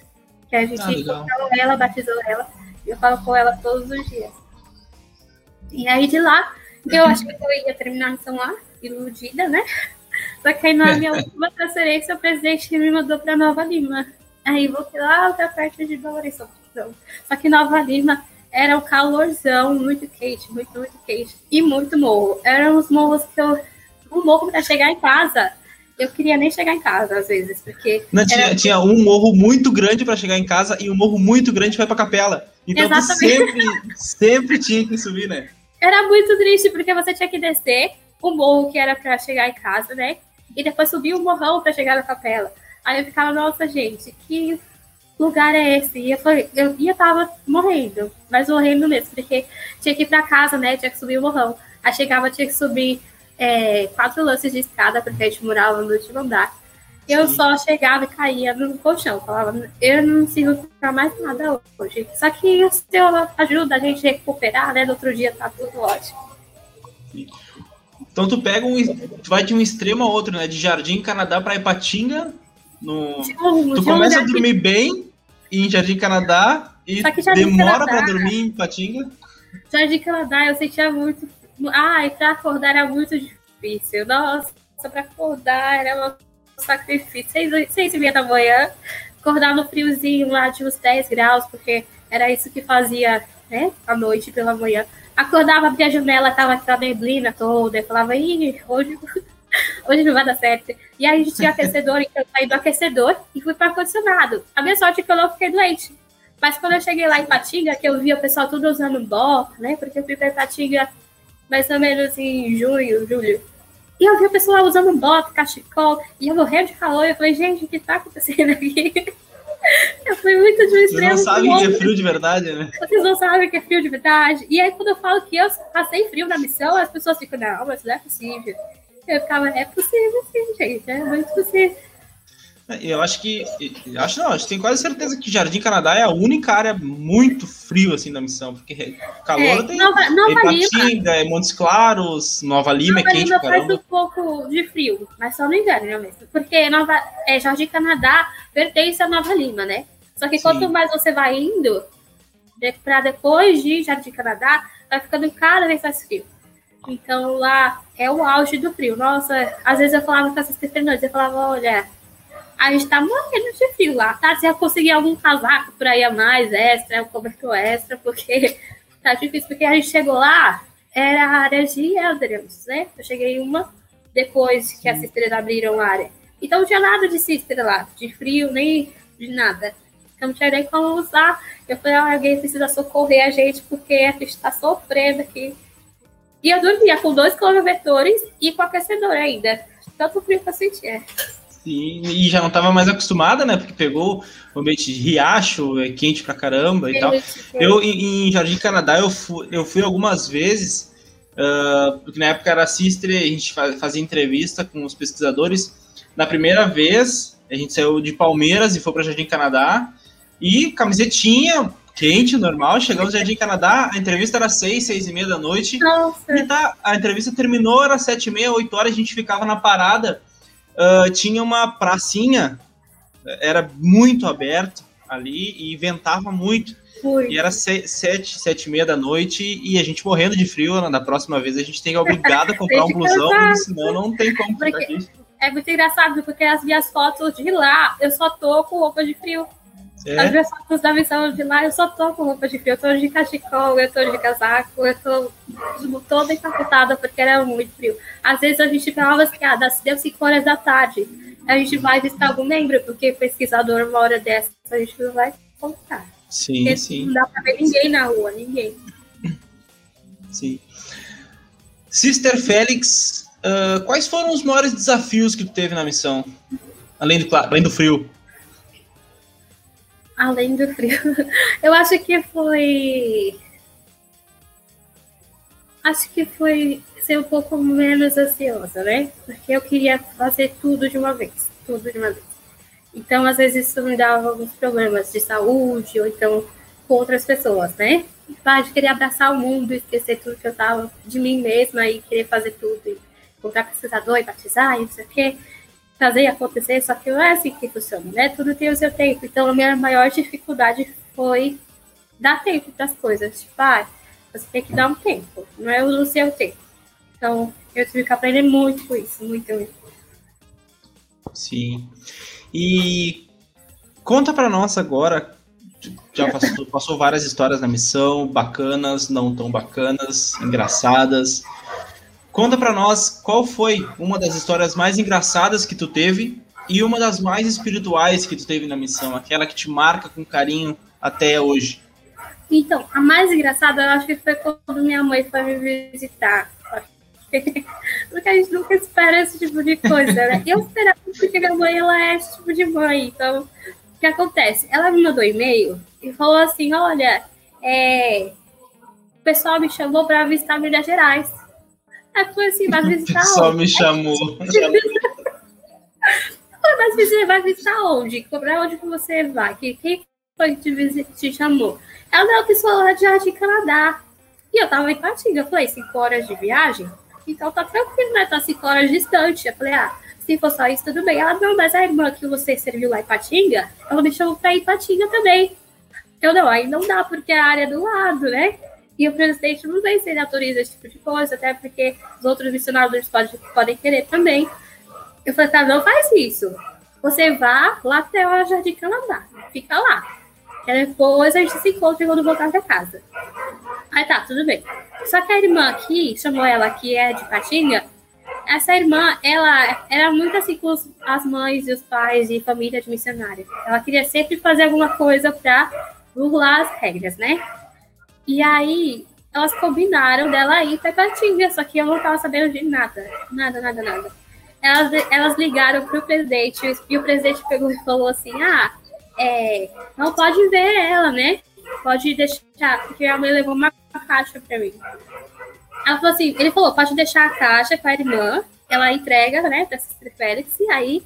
Que a gente ah, encontrou ela, batizou ela, e eu falo com ela todos os dias. E aí de lá, eu acho que eu ia terminar a missão lá, iludida, né? <laughs> Só que aí na <laughs> minha última transferência, o presidente me mandou para Nova Lima. Aí voltei lá para perto de Belo Horizonte. Só que Nova Lima era um calorzão, muito quente, muito, muito quente. E muito morro. Eram os morros que eu. Um morro para chegar em casa. Eu queria nem chegar em casa, às vezes, porque. Não, tinha, era... tinha um morro muito grande para chegar em casa e um morro muito grande para pra capela. Então tu sempre, sempre tinha que subir, né? Era muito triste, porque você tinha que descer o morro que era para chegar em casa, né? E depois subir o morrão para chegar na capela. Aí eu ficava, nossa, gente, que lugar é esse? E eu, falei, eu ia tava morrendo, mas morrendo mesmo, porque tinha que ir para casa, né? Tinha que subir o morrão. Aí chegava, tinha que subir é, quatro lances de escada, porque a gente morava no último andar. Eu Sim. só chegava e caía no colchão. Falava, eu não consigo ficar mais nada hoje. Só que o seu ajuda a gente a recuperar, né? No outro dia tá tudo ótimo. Então tu pega um. Tu vai de um extremo a outro, né? De Jardim Canadá para Ipatinga. No... Um, tu começa a dormir bem em Jardim Canadá e demora para dormir em Ipatinga. Jardim Canadá eu sentia muito. Ai, para acordar era muito difícil. Nossa, para acordar era um sacrifício. Seis, seis e meia da manhã, acordar no friozinho lá de uns 10 graus, porque era isso que fazia, né? À noite pela manhã. Acordava, abria a janela, tava aquela neblina toda, eu falava, ih, hoje, <laughs> hoje não vai dar certo. E aí a gente tinha aquecedor, então eu saí do aquecedor e fui para ar-condicionado. A minha sorte é que eu não fiquei doente. Mas quando eu cheguei lá em Patinga, que eu vi o pessoal tudo usando bó, né? Porque eu fui para Patinga mais ou menos em junho, julho. E eu vi o pessoal usando bota, cachecol, e eu morrendo de calor. E eu falei, gente, o que tá acontecendo aqui? <laughs> Eu fui muito de um extremo. Vocês não sabem que é frio de verdade, né? Vocês não sabem que é frio de verdade. E aí, quando eu falo que eu passei frio na missão, as pessoas ficam, não, mas não é possível. Eu ficava, é possível sim, gente, é muito possível. Eu acho que. Eu acho não, acho que tenho quase certeza que Jardim Canadá é a única área muito frio assim da missão, porque calor é, tem Nova, Nova Ipatinga, é Montes Claros, Nova Lima Nova é quente Lima faz um pouco de frio, mas só no inverno né, mesmo. Porque Nova, é, Jardim Canadá pertence a Nova Lima, né? Só que Sim. quanto mais você vai indo, de, para depois de Jardim Canadá, vai ficando cada vez mais frio. Então lá é o auge do frio. Nossa, às vezes eu falava com Sister Fernandes, eu falava, olha a gente tá morrendo de frio lá, tá? Se eu conseguir algum casaco por aí a mais, extra, um cobertor extra, porque <laughs> tá difícil, porque a gente chegou lá, era a área de Eldrams, né? Eu cheguei uma depois que as sisters abriram a área. Então não tinha nada de sister lá, de frio, nem de nada. Então não tinha nem como usar. Eu falei, ah, alguém precisa socorrer a gente, porque a gente tá sofrendo aqui. E eu dormia com dois clonovetores e com aquecedor ainda. Tanto frio que eu sentia. Sim, e já não estava mais acostumada, né? Porque pegou o ambiente de riacho, é quente pra caramba e tal. Eu, em, Jardim Canadá, eu fui, eu fui algumas vezes, uh, porque na época era sister, a gente fazia entrevista com os pesquisadores. Na primeira vez, a gente saiu de Palmeiras e foi para Jardim Canadá, e camisetinha, quente, normal. Chegamos no Jardim Canadá, a entrevista era seis, seis e meia da noite. Nossa. E tá, a entrevista terminou, era sete e meia, oito horas, a gente ficava na parada uh, tinha uma pracinha, era muito aberto ali e ventava muito. Foi. E era sete, sete e meia da noite e a gente morrendo de frio. Na próxima vez a gente tem obrigado a <laughs> comprar um blusão, porque senão não tem como aqui. É muito engraçado, porque as minhas fotos de lá eu só tô com roupa de frio. É. As minhas fotos da missão de lá eu só tô com roupa de frio. Eu tô de cachecol, eu tô de casaco, eu tô toda encapotada porque era muito frio. Às vezes a gente falava as piadas, deu 5 horas da tarde. A gente vai visitar algum membro, porque pesquisador, uma hora dessa, a gente não vai contar. Sim, porque sim. Não dá pra ver ninguém na rua, ninguém. Sim. Sister Félix uh, quais foram os maiores desafios que tu teve na missão? Além do, além do frio. Além do frio. <laughs> Eu acho que foi. Acho que foi ser um pouco menos ansiosa, né? Porque eu queria fazer tudo de uma vez. Tudo de uma vez. Então, às vezes, isso me dava alguns problemas de saúde, ou então com outras pessoas, né? De querer abraçar o mundo, esquecer tudo que eu tava de mim mesma e querer fazer tudo, e comprar pesquisador e batizar e não sei o quê, fazer acontecer, só que não é assim que funciona, né? Tudo tem o seu tempo. Então, a minha maior dificuldade foi dar tempo para as coisas. Tipo, ah, você tem que dar um tempo, não é o seu tempo. Então, eu tive que aprender muito com isso, muito, muito. Sim. E conta para nós agora, já passou, passou, várias histórias na missão, bacanas, não tão bacanas, engraçadas. Conta para nós qual foi uma das histórias mais engraçadas que tu teve e uma das mais espirituais que tu teve na missão, aquela que te marca com carinho até hoje. Então, a mais engraçada eu acho que foi quando minha mãe foi me visitar. <laughs> Porque a gente nunca espera esse tipo de coisa, né? Eu esperava porque minha mãe ela é esse tipo de mãe. Então, o que acontece? Ela me mandou e-mail e falou assim: olha, é, o pessoal me chamou para visitar Minas Gerais. Aí falei assim, vai <laughs> visitar onde? Só me chamou. Mas você vai visitar onde? Para onde que você vai? Quem foi que te, chamou? Ela é uma pessoa lá de Jardim Canadá. E eu tava em Patinga. Eu falei, cinco horas de viagem? Então tá tranquilo, né? Tá cinco horas distante. Eu falei, ah, se for só isso, tudo bem. Ela, não, mas a irmã que você serviu lá em Patinga, ela me chamou pra ir em Patinga também. Eu não, aí não dá, porque é a área do lado, né? E o presidente não sei se ele autoriza esse tipo de coisa, até porque os outros missionários podem, podem querer também. Eu falei, tá, não faz isso. Você vá lá até o Jardim Canadá. Fica lá. E depois a gente se encontra quando voltar pra casa. Aí tá, tudo bem. Só que a irmã aqui, chamou ela que é de Patinga, essa irmã, ela era muito assim com as mães e os pais e família de missionária. Ela queria sempre fazer alguma coisa para burlar as regras, né? E aí, elas combinaram dela ir para Patinga, só que eu não tava sabendo de nada. Nada, nada, nada. Elas, elas ligaram pro presidente e o presidente pegou e falou assim: ah, é, não pode ver ela, né? Pode deixar, porque a mãe levou uma caixa para mim. Ela falou assim, ele falou, pode deixar a caixa com a irmã, ela entrega, né, para Sister Félix, e aí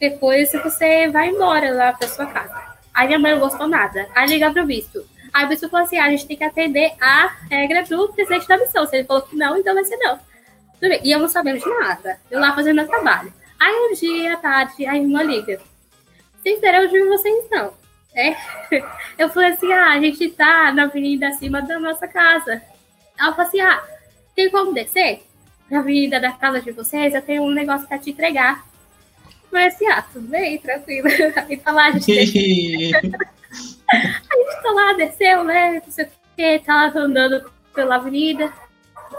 depois você vai embora lá para sua casa. Aí minha mãe não gostou nada. Aí liga pro bispo. Aí o bispo falou assim: ah, a gente tem que atender a regra do presidente da missão. Se ele falou que não, então vai ser não. Tudo bem. E eu não sabendo de nada. Eu lá fazendo meu trabalho. Aí um dia à tarde, a irmã liga. Sister, eu vi vocês não. É. <laughs> Eu falei assim: ah, a gente tá na avenida acima da nossa casa. Ela falou assim: ah, tem como descer? Na avenida da casa de vocês, eu tenho um negócio pra te entregar. Mas assim, ah, tudo bem, tranquilo. Aí tá lá, a gente. <laughs> a gente tá lá, desceu, né? Não sei o que, tá andando pela avenida.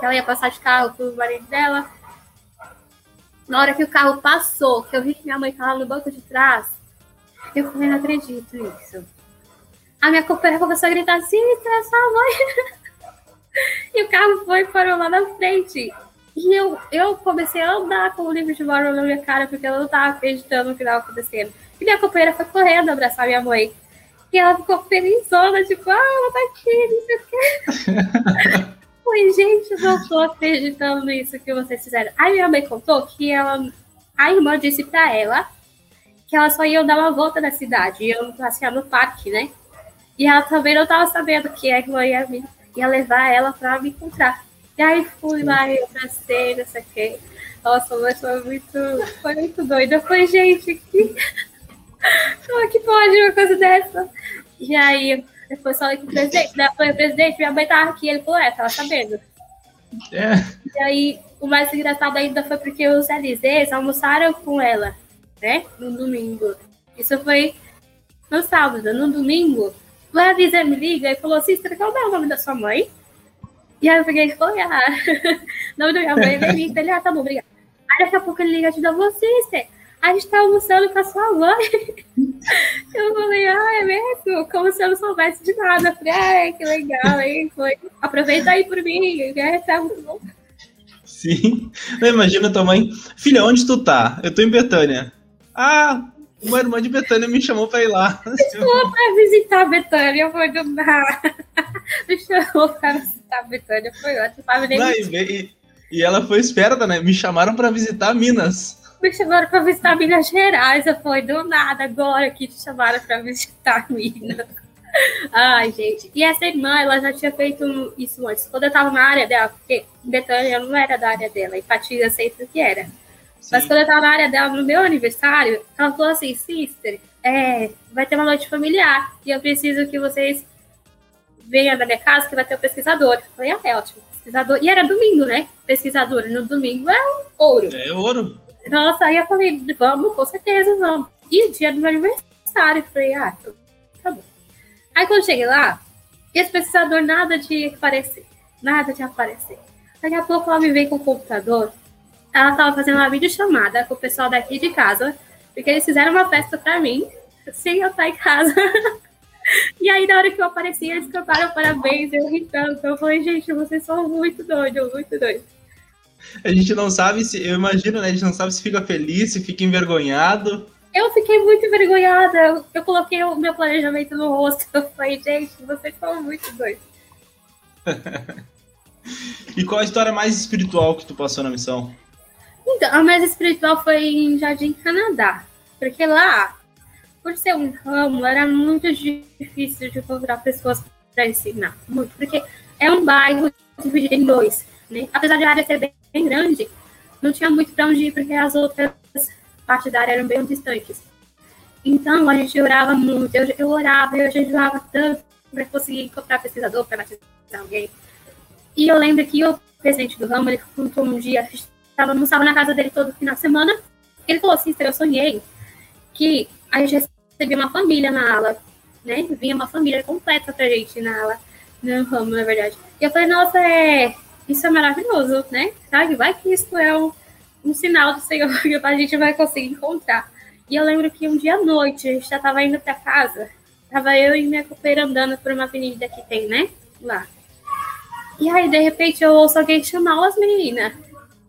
Ela ia passar de carro pro marido dela. Na hora que o carro passou, que eu vi que minha mãe tava no banco de trás, eu falei, não acredito nisso. A minha companheira começou a gritar assim, é sua mãe. <laughs> E o carro foi parou lá na frente. E eu, eu comecei a andar com o livro de Mormon na minha cara, porque eu não estava acreditando no que estava acontecendo. E minha companheira foi correndo abraçar minha mãe. E ela ficou felizona, tipo, ah, ela tá aqui, não sei o quê. <laughs> Oi, gente, eu não tô acreditando nisso que vocês fizeram. Aí minha mãe contou que ela, a irmã disse pra ela que ela só ia dar uma volta na cidade, ia passear no parque, né? E ela também não tava sabendo que a irmã ia vir ia levar ela para me encontrar. E aí fui lá, eu abracei, não sei o quê. Nossa, mas foi muito, foi muito doido. Eu falei, gente, que... como é que pode uma coisa dessa? E aí, depois falei com o presidente, né? Falei, presidente, minha mãe tava aqui. Ele falou, é, tava sabendo. É. E aí, o mais engraçado ainda foi porque os LZs almoçaram com ela, né? No domingo. Isso foi no sábado. No domingo, o Avisa me liga e falou assim: qual é o nome da sua mãe? E aí eu peguei e falei: ah, <laughs> o nome da minha mãe é Melita. Ele, ah, tá bom, obrigado. Aí daqui a pouco ele liga novo, você. A gente tá almoçando com a sua mãe. <laughs> Eu falei, ah, é mesmo? Como se eu não soubesse de nada. Eu falei, ah, que legal, hein? Foi. Aproveita aí por mim, né? Tá muito bom. Sim. Não, imagina tua mãe. Filha, onde tu tá? Eu tô em Betânia. Ah, uma irmã de Betânia me chamou pra ir lá. <laughs> <laughs> Me chamou pra visitar Betânia, foi do nada. Me chamou pra visitar Betânia, foi ótimo. Não, e, e, ela foi esperta, né? Me chamaram pra visitar Minas. Me chamaram pra visitar Minas Gerais. Eu fui do nada, agora que te chamaram pra visitar <laughs> Minas. Ai, gente. E essa irmã, ela já tinha feito isso antes. Quando eu tava na área dela, porque Betânia não era da área dela, empatia eu sei que era. Sim. Mas quando eu tava na área dela, no meu aniversário, ela falou assim, sister, é, vai ter uma noite familiar e eu preciso que vocês venham na minha casa que vai ter um pesquisador. Eu falei, ah, é ótimo, pesquisador. E era domingo, né? Pesquisador no domingo é ouro. É ouro. Nossa, aí eu falei, vamos, com certeza, vamos. E dia do meu aniversário, eu falei, ah, tá bom. Aí quando cheguei lá, esse pesquisador nada de aparecer. Nada de aparecer. Daqui a pouco ela me veio com o computador. Ela estava fazendo uma videochamada com o pessoal daqui de casa, porque eles fizeram uma festa para mim, sem eu estar em casa. <laughs> e aí, na hora que eu apareci, eles cantaram parabéns, eu ri tanto. Eu falei, gente, vocês são muito doidos, muito doidos. A gente não sabe se, eu imagino, né? A gente não sabe se fica feliz, se fica envergonhado. Eu fiquei muito envergonhada. Eu, eu coloquei o meu planejamento no rosto. Eu falei, gente, vocês são muito doidos. <laughs> e qual a história mais espiritual que tu passou na missão? Então, a mais espiritual foi em Jardim Canadá. Porque lá, por ser um ramo, era muito difícil de encontrar pessoas para ensinar. Muito. Porque é um bairro dividido em dois. Né? Apesar de a área ser bem, bem grande, não tinha muito para onde ir, porque as outras parte da área eram bem distantes. Então, a gente orava muito, eu, eu orava, eu jejuava tanto para conseguir encontrar pesquisador, para batizar alguém. E eu lembro que o presidente do ramo, ele contou um dia, estava na casa dele todo final de semana, ele falou assim, eu sonhei que a gente recebia uma família na ala, né? Vinha uma família completa pra gente na ala, no ramo, na verdade. E eu falei, nossa, é, isso é maravilhoso, né? Sabe? Vai que isso é um um sinal do Senhor <laughs> que a gente vai conseguir encontrar. E eu lembro que um dia à noite, a gente já estava indo para casa, tava eu e minha companheira andando por uma avenida que tem, né? Lá. E aí, de repente, eu ouço alguém chamar as meninas.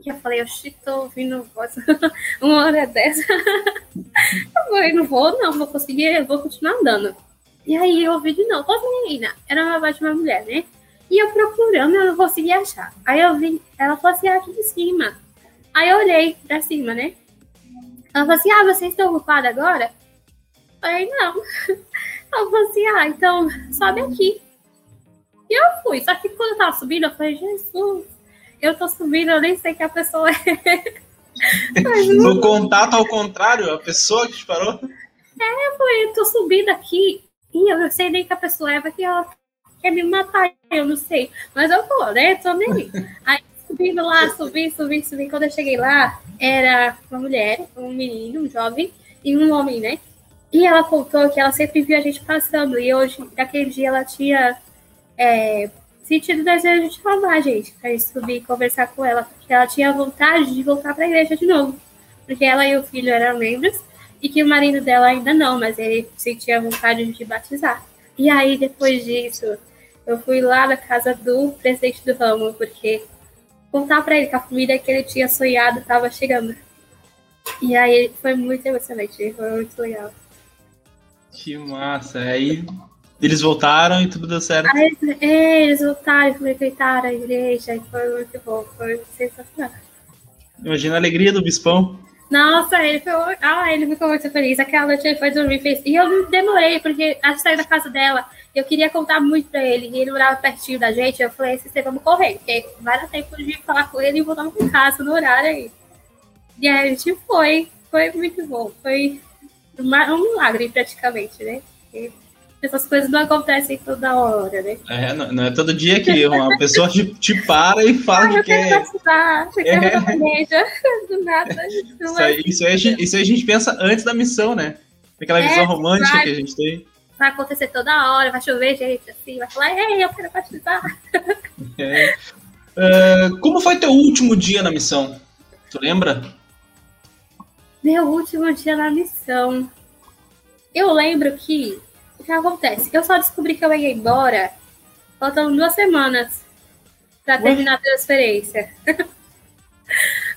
E eu falei, oxi, tô ouvindo voz <laughs> uma hora dessa. <laughs> eu falei, não vou, não, vou conseguir, eu vou continuar andando. E aí eu ouvi de novo, as meninas. Era uma voz de uma mulher, né? E eu procurando, eu não conseguia achar. Aí eu vi, ela falou assim, ah, aqui em cima. Aí eu olhei pra cima, né? Ela falou assim: Ah, vocês estão ocupados agora? Eu falei: Não. <laughs> Ela falou assim: Ah, então sobe aqui. E eu fui. Só que quando eu tava subindo, eu falei: Jesus, eu tô subindo, eu nem sei que a pessoa é. <laughs> no contato ao contrário, a pessoa que te parou? É, eu falei: Eu tô subindo aqui e eu não sei nem que a pessoa é, porque ela quer me matar, eu não sei. Mas eu vou, né? Tô nem. Aí subindo lá, subi, subi, subi. Quando eu cheguei lá, era uma mulher, um menino, um jovem e um homem, né? E ela contou que ela sempre viu a gente passando. E hoje, naquele dia, ela tinha é, sentido desejo de falar a gente, pra gente subir e conversar com ela. Porque ela tinha vontade de voltar pra igreja de novo. Porque ela e o filho eram membros e que o marido dela ainda não, mas ele sentia vontade de batizar. E aí, depois disso, eu fui lá na casa do presidente do ramo, porque contar para ele que a família que ele tinha sonhado estava chegando. E aí foi muito emocionante, foi muito legal. Que massa! Aí eles voltaram e tudo deu certo. Aí, é, eles voltaram, frequentaram a igreja e foi muito bom, foi sensacional. Imagina a alegria do bispão. Nossa, ele ficou, ah, ele ficou muito feliz. Aquela noite ele foi dormir fez. E eu demorei, porque a gente saiu da casa dela. Eu queria contar muito pra ele. E ele morava pertinho da gente. Eu falei, você vamos correr, porque vai dar tempo de falar com ele e voltar pra casa no horário aí. E aí a gente foi. Foi muito bom. Foi um milagre praticamente, né? E essas coisas não acontecem toda hora, né? É, não, não é todo dia que uma pessoa te, te para e fala ah, que quer. Estudar, você é. quer igreja, <laughs> do nada. Isso aí, isso, aí, isso aí a gente pensa antes da missão, né? Aquela é, visão romântica vai, que a gente tem. Vai acontecer toda hora, vai chover, gente, assim, vai falar, ei, eu quero batizar. É. Uh, como foi teu último dia na missão? Tu lembra? Meu último dia na missão. Eu lembro que que acontece? Eu só descobri que eu ia embora faltando duas semanas para terminar a transferência. <laughs>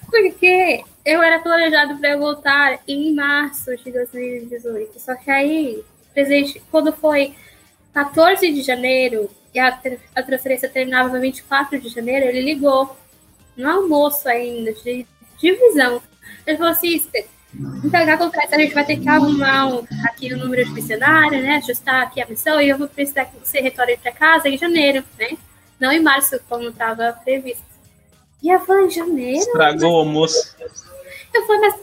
Porque eu era planejado para voltar em março de 2018. Só que aí, presente, quando foi 14 de janeiro e a, a transferência terminava no 24 de janeiro, ele ligou no almoço ainda, de divisão. Ele falou assim, então o que acontece? A gente vai ter que arrumar um, aqui o número de missionário, né? Ajustar aqui a missão e eu vou precisar que você retorne para casa em janeiro, né? Não em março, como estava previsto. E eu falei, janeiro? Estragou o almoço. Eu falei, mas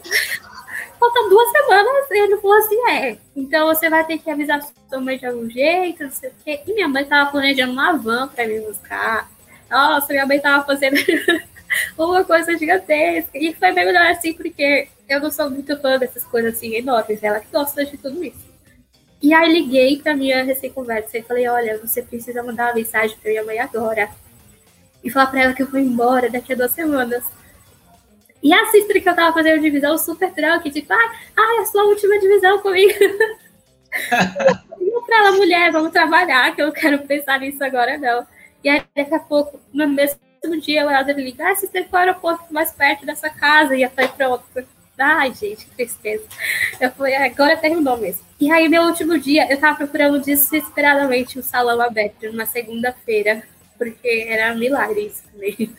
falta duas semanas. E ele falou assim: é. Então você vai ter que avisar sua mãe de algum jeito, não sei o quê. E minha mãe tava planejando uma van para me buscar. Nossa, minha mãe tava fazendo <laughs> uma coisa gigantesca. E foi bem melhor assim, porque eu não sou muito fã dessas coisas assim enormes. Ela que gosta de tudo isso. E aí liguei pra minha recém-conversa e falei, olha, você precisa mandar uma mensagem pra minha mãe agora. E falar pra ela que eu vou embora daqui a duas semanas. E a sister que eu tava fazendo divisão super tranque, tipo, ah, ah, é a sua última divisão comigo. <laughs> eu pra ela, mulher, vamos trabalhar, que eu não quero pensar nisso agora, não. E aí, daqui a pouco, no mesmo dia, ela me liga, ah, sister, qual é o aeroporto mais perto dessa casa? E eu falei, pronto. Ai, gente, que tristeza. Eu falei, agora terminou mesmo. E aí, meu último dia, eu tava procurando desesperadamente um salão aberto numa segunda-feira, porque era milagre isso também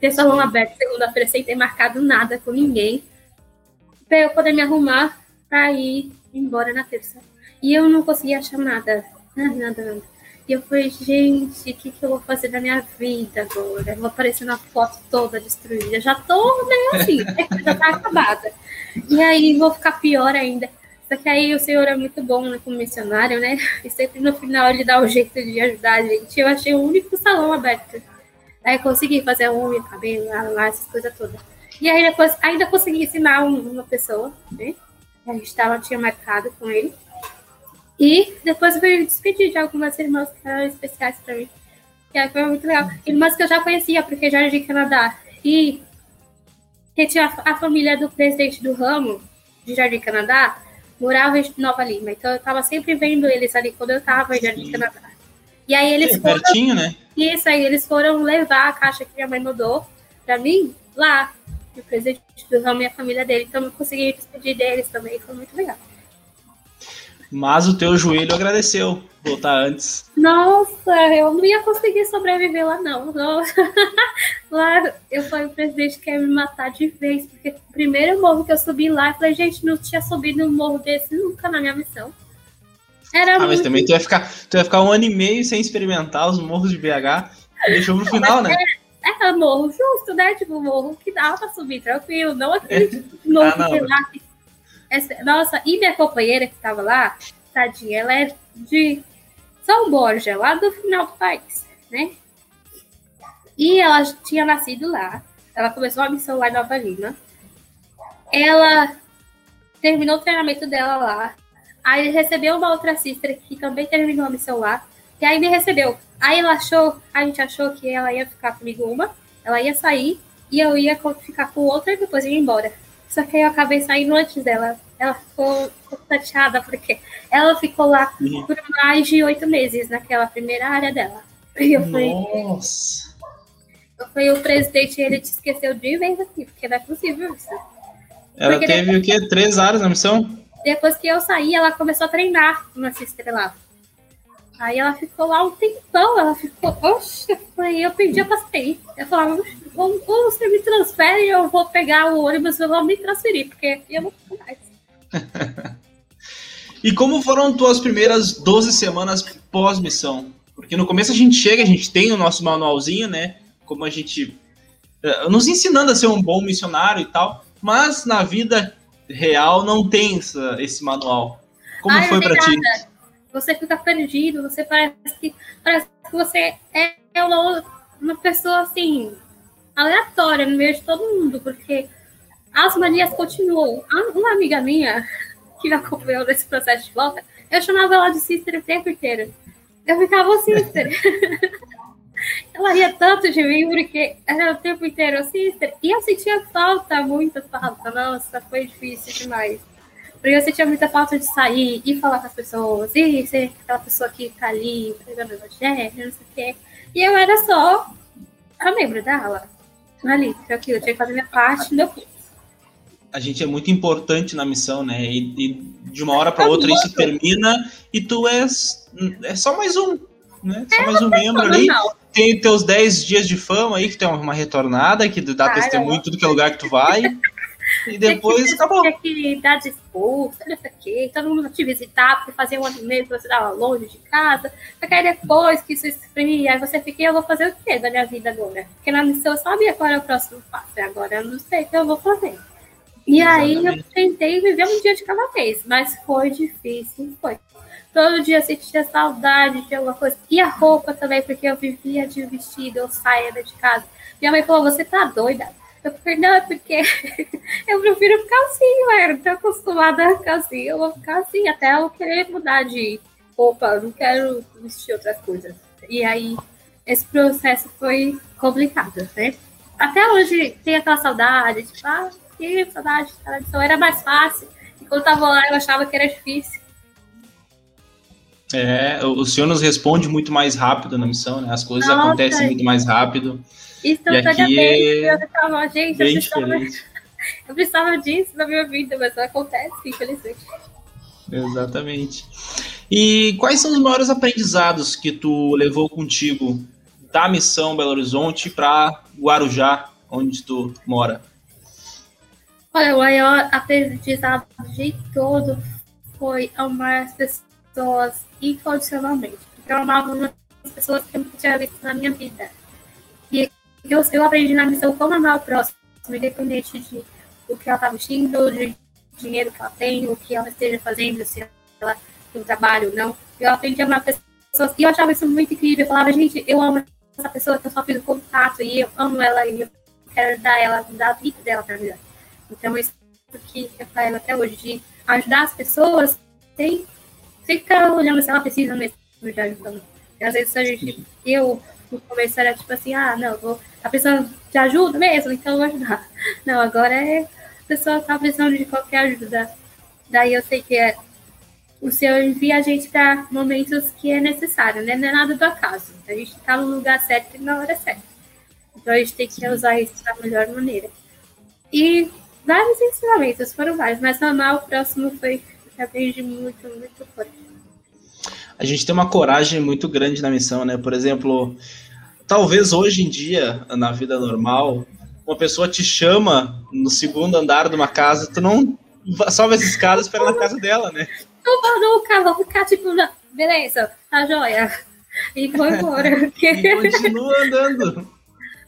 ter salão aberto segunda-feira sem ter marcado nada com ninguém, para eu poder me arrumar para ir embora na terça. E eu não conseguia achar nada, nada, nada, nada. E eu falei, gente, o que, que eu vou fazer da minha vida agora? Eu vou aparecer na foto toda destruída. Já tô meio assim, né? já tá acabada. E aí vou ficar pior ainda. Só que aí o senhor é muito bom né, como missionário, né? E sempre no final ele dá o um jeito de ajudar a gente. Eu achei o único salão aberto Aí consegui fazer unha, cabelo, lá, essas coisas todas. E aí depois ainda consegui ensinar uma pessoa, né? A gente tava, tinha marcado com ele. E depois eu fui despedir de algumas irmãs que eram especiais para mim. Que foi muito legal. Irmãs que eu já conhecia, porque já era de Canadá. E que tinha a, família do presidente do ramo de Jardim Canadá morava em Nova Lima. Então eu tava sempre vendo eles ali quando eu tava em Jardim Canadá. E aí eles Sim, foram. Pertinho, né? Isso aí, eles foram levar a caixa que minha mãe mandou pra mim lá. O presente do ramo e a família dele. Então eu consegui despedir deles também. Foi muito legal. Mas o teu joelho agradeceu voltar antes. Nossa, eu não ia conseguir sobreviver lá, não. <laughs> lá eu falei, o presidente quer me matar de vez, porque o primeiro morro que eu subi lá, eu falei, gente, não tinha subido um morro desse nunca na minha missão. Era ah, muito... mas também tu ia, ficar, tu ia ficar um ano e meio sem experimentar os morros de BH. Deixou pro final, né? É, é morro justo, né? Tipo, morro que dá pra subir tranquilo. Não aquele morro ah, não. lá. Que... Essa... Nossa, e minha companheira que tava lá, tadinha, ela é de São Borja, lá do final do país, né? E ela tinha nascido lá. Ela começou a missão lá em Nova Lima. Ela terminou o treinamento dela lá. Aí recebeu uma outra sister que também terminou a missão lá. E aí me recebeu. Aí ela achou, a gente achou que ela ia ficar comigo uma, ela ia sair e eu ia ficar com outra e depois ia embora. Só que aí eu acabei saindo antes dela. Ela ficou, ficou chateada porque ela ficou lá uhum. por mais de oito meses naquela primeira área dela. E eu falei, Nossa. Eu falei, o presidente ele te esqueceu de vez aqui, porque não é possível isso. Ela porque teve depois... o quê? Três áreas na missão? Depois que eu saí, ela começou a treinar no lá. Aí ela ficou lá um tempão, ela ficou, oxe, aí eu perdi a paciência. Eu falava, ou, ou você me transfere, eu vou pegar o ônibus, eu vou me transferir, porque eu não vou mais. <laughs> e como foram tuas primeiras 12 semanas pós-missão? Porque no começo a gente chega, a gente tem o nosso manualzinho, né? Como a gente. Uh, nos ensinando a ser um bom missionário e tal. Mas na vida real não tem essa, esse manual. Como Ai, foi para ti? Você fica perdido, você parece que, parece que você é uma, uma pessoa assim, aleatória no meio de todo mundo, porque as manias continuam. Uma amiga minha, <laughs> que me acompanhou nesse processo de volta, eu chamava ela de sister o tempo inteiro. Eu ficava sister. <laughs> Ela ria tanto de mim, porque era o tempo inteiro assim, e eu sentia falta, muita falta. Nossa, foi difícil demais. Porque eu sentia muita falta de sair e falar com as pessoas, e ser aquela pessoa que tá ali pregando evangelho, não sei o quê. E eu era só a membro dela. Ali, tranquilo, eu tinha que fazer minha parte, meu a gente é muito importante na missão, né? E, e de uma hora para é outra isso termina e tu és é só mais um, né? Só é mais um membro ali. Tem teus 10 dias de fama aí, que tem uma retornada, que dá Cara, testemunho em tudo que é lugar que tu vai. <laughs> E depois que, acabou. Tem que dar discurso, não sei o quê, todo mundo te visitar, porque fazia um ano você estava longe de casa. Só que aí depois que isso esfria, aí você fica, eu vou fazer o quê da minha vida agora? Porque na missão eu sabia qual era o próximo passo, e agora eu não sei o que eu vou fazer. E Exatamente. aí eu tentei viver um dia de cada vez, mas foi difícil, foi. Todo dia sentia saudade de alguma coisa. E a roupa também, porque eu vivia de vestido ou saia de casa. Minha mãe falou, você tá doida? Eu falei, não, é porque <laughs> eu prefiro ficar assim, eu não tô acostumada a ficar assim, eu vou ficar assim, até eu querer mudar de roupa, não quero vestir outras coisas. E aí, esse processo foi complicado, né? Até hoje tem aquela saudade, tipo, ah, que saudade de tradição, era mais fácil. E quando tava lá, eu achava que era difícil. É, o senhor nos responde muito mais rápido na missão, né? As coisas Nossa, acontecem muito mais rápido. Instantaneamente, é eu tava, gente, eu precisava, <laughs> eu precisava disso na minha vida, mas não acontece, infelizmente. Exatamente. E quais são os maiores aprendizados que tu levou contigo da missão Belo Horizonte para Guarujá, onde tu mora? Olha, o maior aprendizado de todo foi amar as pessoas incondicionalmente. Eu amava as pessoas que eu nunca tinha visto na minha vida. E eu, eu aprendi na missão como amar o próximo, independente de o que ela está vestindo, de dinheiro que ela tem, o que ela esteja fazendo, se ela tem um trabalho ou não. Eu aprendi a amar pessoas e eu achava isso muito incrível. Eu falava, gente, eu amo essa pessoa que eu só fiz o contato e eu amo ela e eu quero dar ela, dar a vida dela para mim. Então, isso que eu falo até hoje, de ajudar as pessoas, sem, sem ficar olhando se ela precisa mesmo de ajuda. E às vezes a gente, eu, no começo era tipo assim, ah, não, vou, tá precisando de ajuda mesmo, então eu vou ajudar. <laughs> Não, agora é, a pessoa tá precisando de qualquer ajuda. Daí eu sei que é, o Senhor envia a gente para momentos que é necessário, né? Não é nada do acaso. A gente tá no lugar certo e na hora certa. Então a gente tem que usar isso da melhor maneira. E vários ensinamentos, foram vários, mas amar o próximo foi que aprendi muito, muito forte. A gente tem uma coragem muito grande na missão, né? Por exemplo, talvez hoje em dia, na vida normal, uma pessoa te chama no segundo andar de uma casa, tu não sobe as escadas para na casa dela, né? Não vou nunca, vou ficar tipo, beleza, tá joia. E vou embora. e continua andando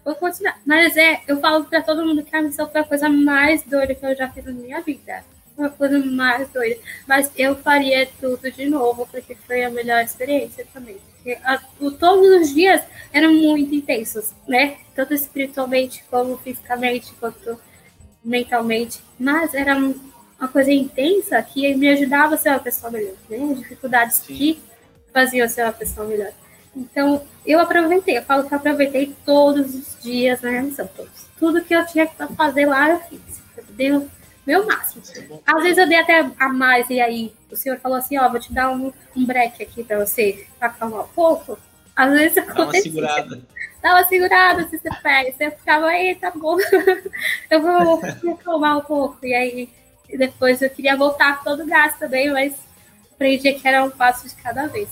vou continuar. Mas é, eu falo pra todo mundo que a missão foi a coisa mais doida que eu já fiz na minha vida. Uma coisa mais doida. Mas eu faria tudo de novo, porque foi a melhor experiência também. Porque a, o, todos os dias eram muito intensos, né? Tanto espiritualmente, como fisicamente, quanto mentalmente. Mas era uma coisa intensa que me ajudava a ser uma pessoa melhor, né? Dificuldades Sim. que faziam ser uma pessoa melhor. Então, eu aproveitei, eu falo que eu aproveitei todos os dias na missão, todos. Tudo que eu tinha que fazer lá, eu fiz. Eu dei meu máximo. Às vezes eu dei até a mais, e aí o senhor falou assim, ó, vou te dar um, um break aqui para você acalmar um pouco. Às vezes eu Dá uma segurada. Dá uma segurada, se você pega. Você ficava, aí, tá bom. <laughs> eu vou me acalmar um pouco. E aí, depois eu queria voltar todo o gás também, mas aprendi que era um passo de cada vez.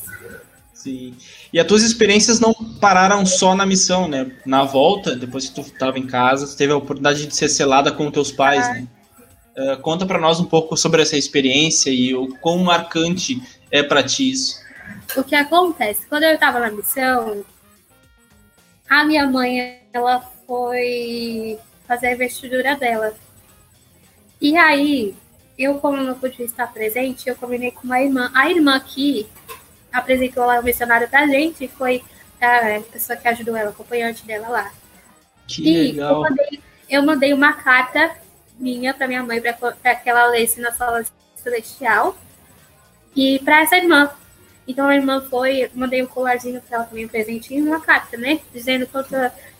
Sim. E as tuas experiências não pararam só na missão, né? Na volta, depois que tu estava em casa, tu teve a oportunidade de ser selada com teus pais, ah. né? Uh, conta para nós um pouco sobre essa experiência e o quão marcante é para ti isso. O que acontece? Quando eu estava na missão, a minha mãe, ela foi fazer a investidura dela. E aí, eu, como não podia estar presente, eu combinei com uma irmã. A irmã aqui, apresentou lá o missionário pra gente e foi a pessoa que ajudou ela, acompanhante dela lá. Que e legal. Eu mandei, eu mandei uma carta minha para minha mãe para que ela lesse na sala celestial e para essa irmã. Então a irmã foi, mandei um colarzinho para ela também, um presentinho e uma carta, né? Dizendo quanto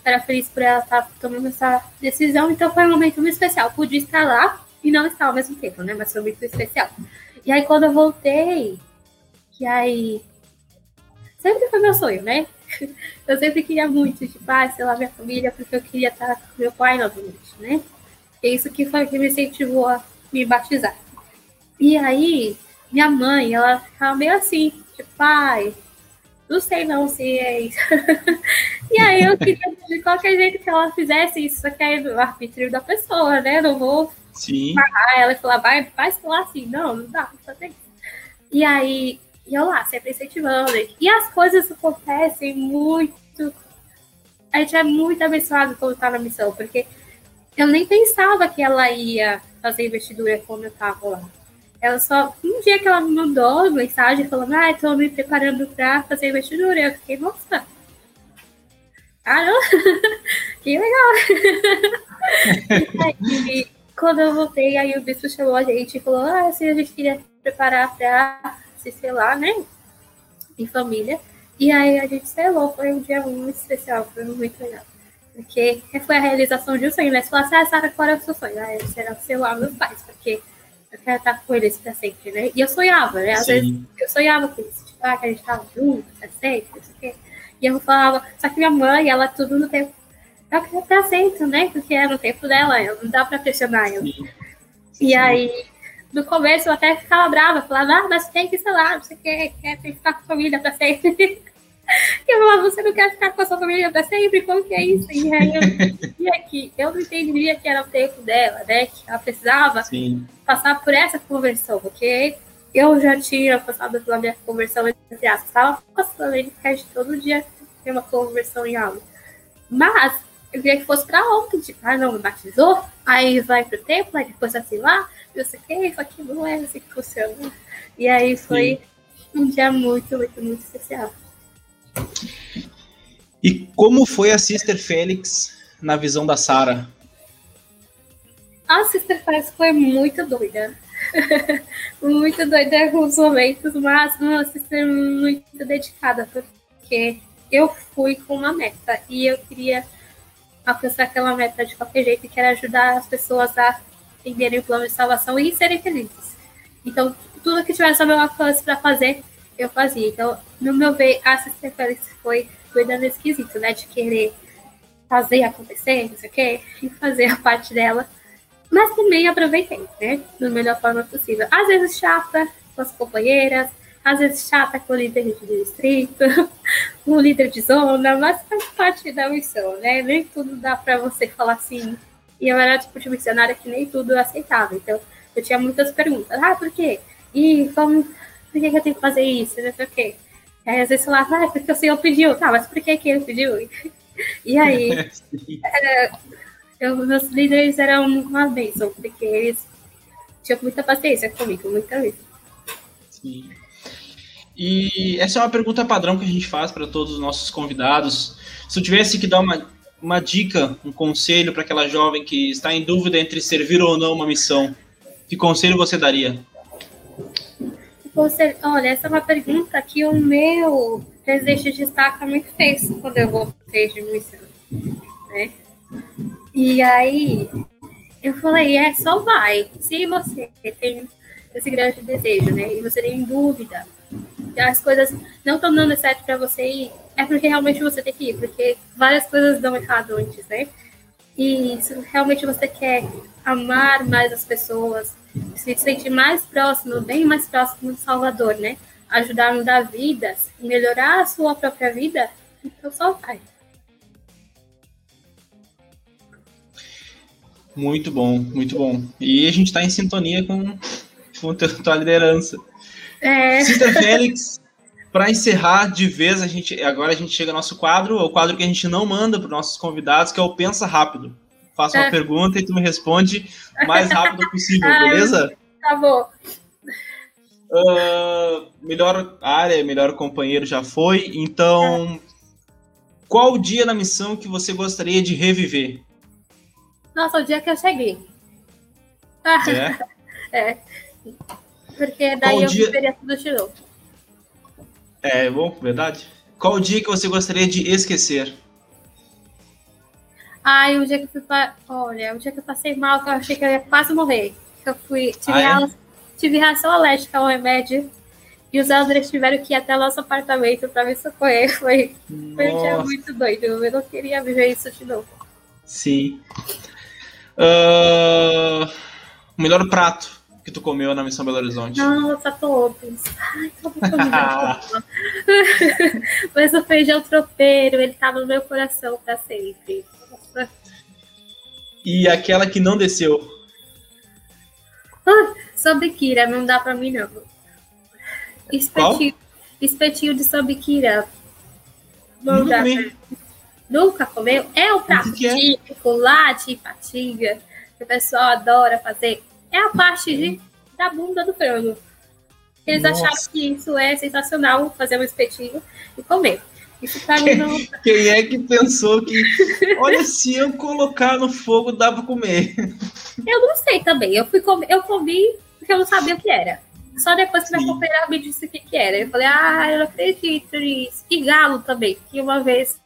era feliz por ela estar tomando essa decisão. Então foi um momento muito especial. Pude estar lá e não estar ao mesmo tempo, né? Mas foi muito especial. E aí quando eu voltei, que aí. Sempre foi meu sonho, né? <laughs> Eu sempre queria muito, tipo, ah, sei lá, minha família, porque eu queria estar com meu pai novamente, né? É isso que foi que me incentivou a me batizar. E aí, minha mãe, ela ficava meio assim, tipo, pai, não sei não se é isso. <laughs> e aí eu queria de qualquer jeito que ela fizesse isso, só que aí o arbítrio da pessoa, né? Não vou Sim. ela e falar, vai, faz lá assim, não, não dá, só tem. E aí, eu lá, sempre incentivando. E as coisas acontecem muito. A gente é muito abençoado quando tá na missão, porque eu nem pensava que ela ia fazer investidura quando eu tava lá. Ela só. Um dia que ela me mandou mensagem falando, ah, estou me preparando para fazer investidura. Eu fiquei, nossa. Caramba, <laughs> que legal. <laughs> e aí, quando eu voltei, aí o bispo chamou a gente e falou, ah, se a gente queria preparar para se selar, né? Em família. E aí a gente selou, foi um dia muito especial, foi muito legal. Porque foi a realização de um sonho, né? Falou assim, ah, Sara, qual é o seu sonho? Ah, será selar meus pais, porque eu quero estar com eles pra sempre, né? E eu sonhava, né? Às Sim. vezes eu sonhava com isso, tipo, ah, que a gente tava junto, pra sempre, não sei o quê. E eu falava, só que minha mãe, ela tudo no tempo. Eu quero pra sempre, né? Porque é no tempo dela, não dá pra pressionar eu. Sim. E Sim. aí, no começo eu até ficava brava, falava, ah, mas tem que, sei lá, não sei o quê, quer tem que ficar com a família pra sempre. <laughs> E eu falava, você não quer ficar com a sua família pra sempre? Como que é isso? E aí eu entendia que eu não entendia que era o tempo dela, né? Que ela precisava Sim. passar por essa conversão, porque eu já tinha passado pela minha conversão, entre aspas, estava passando ele de todo dia ter uma conversão em aula. Mas eu queria que fosse pra ontem, tipo, ah, não, me batizou, aí vai pro templo, aí depois assim lá, eu sei que isso aqui não é assim que funciona. E aí foi Sim. um dia muito, muito, muito especial. E como foi a Sister Félix na visão da Sara? A Sister Félix foi muito doida. <laughs> muito doida em alguns momentos, mas uma sister muito dedicada, porque eu fui com uma meta e eu queria alcançar aquela meta de qualquer jeito, que era ajudar as pessoas a entenderem o plano de salvação e serem felizes. Então, tudo que tivesse ao meu alcance para fazer, eu fazia. Então, no meu ver, a Sister Félix foi cuidando esquisito, né? De querer fazer acontecer, não sei o quê, e fazer a parte dela. Mas também aproveitei, né? Da melhor forma possível. Às vezes chata com as companheiras, às vezes chata com o líder de distrito, <laughs> o líder de zona, mas faz parte da missão, né? Nem tudo dá para você falar assim. E eu era tipo de missionária que nem tudo eu aceitava. Então, eu tinha muitas perguntas. Ah, por quê? E como por que, que eu tenho que fazer isso? Não sei o quê. Aí às vezes você fala, ah, porque o senhor pediu. Tá, mas por que, que ele pediu? E aí, era, <laughs> eu, meus líderes eram uma bênção, porque eles tinham muita paciência comigo, muita mesmo. Sim. E essa é uma pergunta padrão que a gente faz para todos os nossos convidados. Se eu tivesse que dar uma, uma dica, um conselho para aquela jovem que está em dúvida entre servir ou não uma missão, que conselho você daria? Você, olha, essa é uma pergunta que o meu presidente de destacamento fez quando eu voltei de missão, né? E aí eu falei, é, só vai. Se você tem esse grande desejo, né? E você tem dúvida, as coisas não estão dando certo para você ir, é porque realmente você tem que ir, porque várias coisas dão errado antes, né? E se realmente você quer amar mais as pessoas, se sentir mais próximo, bem mais próximo do Salvador, né? Ajudar a mudar vidas, melhorar a sua própria vida, então só vai. Muito bom, muito bom. E a gente está em sintonia com, com a tua liderança. É. Sister Félix, para encerrar de vez, a gente, agora a gente chega ao nosso quadro, o quadro que a gente não manda para os nossos convidados, que é o Pensa Rápido faço uma é. pergunta e tu me responde o mais rápido possível, <laughs> ah, beleza? Tá bom. Uh, melhor área, melhor companheiro já foi. Então, qual o dia na missão que você gostaria de reviver? Nossa, o dia que eu cheguei. É? <laughs> é. Porque daí qual eu dia... viveria tudo de novo. É bom, verdade. Qual o dia que você gostaria de esquecer? Ai, o dia que eu fui pra... Olha, o dia que eu passei mal, que eu achei que eu ia quase morrer. Eu fui. Tive, ah, é? tive reação alérgica ao remédio. E os elders tiveram que ir até o nosso apartamento para me socorrer. <laughs> Foi, foi um dia muito doido. Eu não queria viver isso de novo. Sim. Uh, o melhor prato que tu comeu na Missão Belo Horizonte? Nossa, todos. Ai, todos <laughs> <laughs> Mas o feijão tropeiro, ele tá no meu coração para sempre. E aquela que não desceu? Ah, Sobiquira, não dá para mim não. Espetinho, espetinho de sobiquira. Não Nunca dá pra. Nunca comeu? É o prato que que é? típico lá de Ipatinga, que o pessoal adora fazer. É a parte de, da bunda do frango. Eles Nossa. acharam que isso é sensacional, fazer um espetinho e comer. Isso pra mim não. Quem é que pensou que, olha, se eu colocar no fogo dá pra comer? Eu não sei também. Eu fui comer, eu comi porque eu não sabia o que era. Só depois que minha companheira me disse o que, que era. Eu falei, ah, eu não acredito nisso. E galo também, que uma vez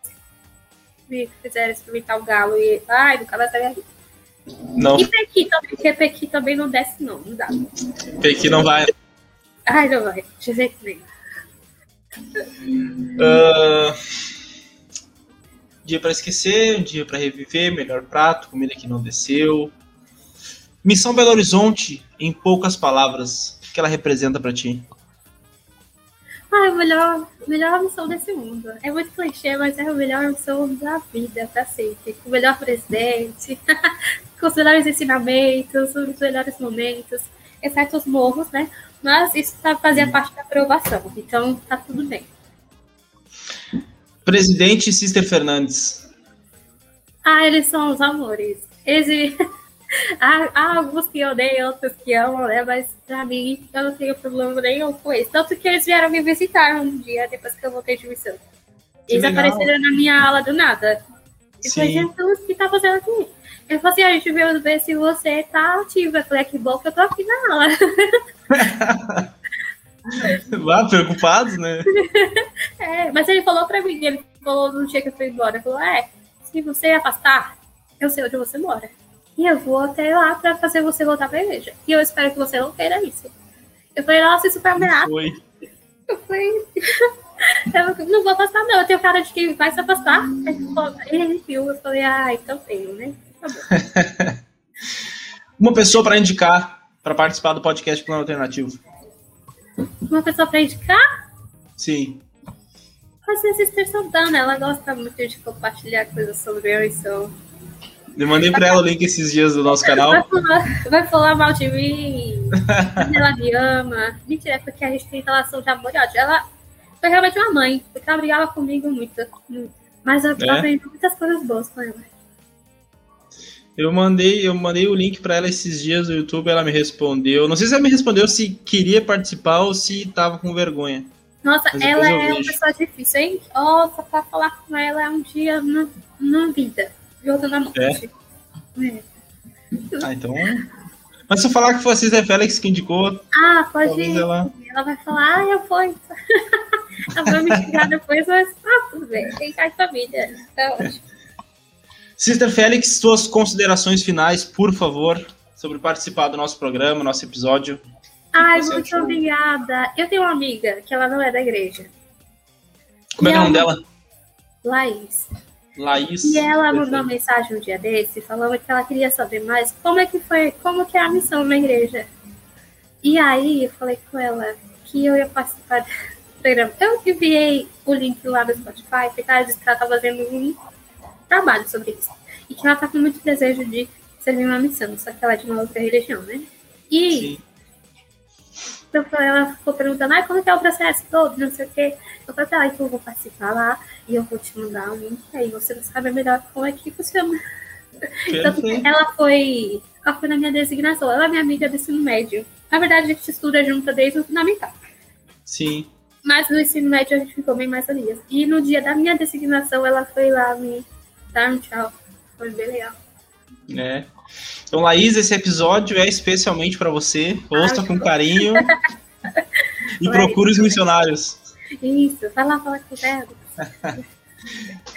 me fizeram experimentar o galo e. Ai, nunca mais vida. Não, E pequi também, porque pequi também não desce, não. Não dá. que não vai. Ai, não vai. De jeito nenhum. Ah, dia pra esquecer, um dia pra reviver, melhor prato, comida que não desceu. Missão Belo Horizonte, em poucas palavras, o que ela representa pra ti? Ai, a melhor, melhor missão desse mundo. É muito clichê, mas é a melhor missão da vida, pra sempre. Com o melhor presidente, <laughs> com os melhores ensinamentos, os melhores momentos, exceto os morros, né? Mas isso tá, fazia parte da aprovação, então tá tudo bem. Presidente Sister Fernandes. Ah, eles são os amores. Eles... <laughs> há, há alguns que odeiam, outros que amam, né? Mas pra mim, eu não tenho problema nenhum com isso. Tanto que eles vieram me visitar um dia depois que eu voltei de missão. Que Eles legal. apareceram na minha aula do nada. Eu falei. Jesus, o que tá fazendo aqui? Ele falou assim, a gente veio ver se você tá ativa. Eu falei, "Ah, que bom que eu tô aqui na aula. <laughs> <laughs> Ah, preocupados, né? <laughs> É, mas ele falou pra mim, ele falou no dia que eu fui embora, ele falou, é, se você afastar, eu sei onde você mora. E eu vou até lá pra fazer você voltar pra igreja. E eu espero que você não queira isso. Eu falei, nossa, isso foi ameaça. Foi. Eu falei, <laughs> eu não vou afastar, não. Eu tenho cara de que vai se afastar. Aí ele viu, eu falei, ah, então tenho, né? Tá bom. Uma pessoa pra indicar pra participar do podcast Plano Alternativo. Uma pessoa pra indicar, Sim. ser a Sister Santana. Ela gosta muito de compartilhar coisas sobre eu, então. Eu mandei pra ela o link esses dias do nosso Vai canal. falar, vai falar mal de mim. ela me ama. Mentira, é porque a gente tem relação de amor e ódio. Ela foi realmente uma mãe, porque ela brigava comigo muito. muito. Mas eu É? aprendi muitas coisas boas com ela. Eu mandei, eu mandei o link pra ela esses dias no YouTube, ela me respondeu. Não sei se ela me respondeu se queria participar ou se tava com vergonha. Nossa, Mas ela é uma pessoa difícil, hein? Nossa, pra falar com ela é um dia na, na vida. Outro na morte. É. Ah, então. Mas se eu falar que foi a Cisa Félix que indicou, Ah, pode ir. ela. Ela vai falar, ah, eu fui. <laughs> ela vai me xingar depois, mas ah, tudo bem. Tem cara de família. Tá ótimo. Sister Félix, suas considerações finais, por favor, sobre participar do nosso programa, nosso episódio. Ai, muito achou? obrigada. Eu tenho uma amiga que ela não é da igreja. Como é que é o nome E ela- dela? Laís. Laís. E ela mandou uma Perfeito. mensagem um dia desse, falando que ela queria saber mais como é que foi, como que é a missão na igreja. E aí eu falei com ela que eu ia participar do programa. Eu enviei o link lá no Spotify, porque ela disse que ela estava fazendo um trabalho sobre isso. E que ela tá com muito desejo de servir uma missão, só que ela é de uma outra religião, né? E Sim. eu falei, ela ficou perguntando, ah, como é que é o processo todo, não sei o quê. Eu falei, ah, então eu vou participar lá e eu vou te mandar um link, aí você não sabe melhor como é que funciona. Então, ela foi, ela foi na minha designação, ela é minha amiga do ensino médio. Na verdade, a gente estuda junto desde o fundamental. Sim. Mas no ensino médio a gente ficou bem mais amigas. E no dia da minha designação, ela foi lá me um tchau. Foi bem legal. né? Então, Laís, esse episódio é especialmente para você. Ouça Ai, com <laughs> carinho e procure os missionários. Isso, vai lá falar com ela. <laughs>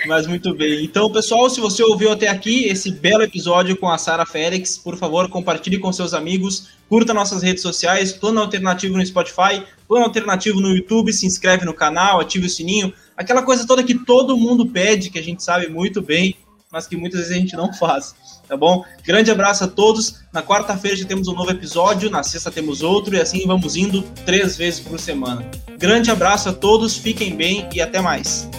Mas muito bem. Então, pessoal, se você ouviu até aqui esse belo episódio com a Sara Félix, por favor, compartilhe com seus amigos, curta nossas redes sociais, Plano Alternativo no Spotify, Plano Alternativo no YouTube, se inscreve no canal, ative o sininho, aquela coisa toda que todo mundo pede, que a gente sabe muito bem, mas que muitas vezes a gente não faz, tá bom? Grande abraço a todos. Na quarta-feira já temos um novo episódio, na sexta temos outro, e assim vamos indo três vezes por semana. Grande abraço a todos, fiquem bem e até mais.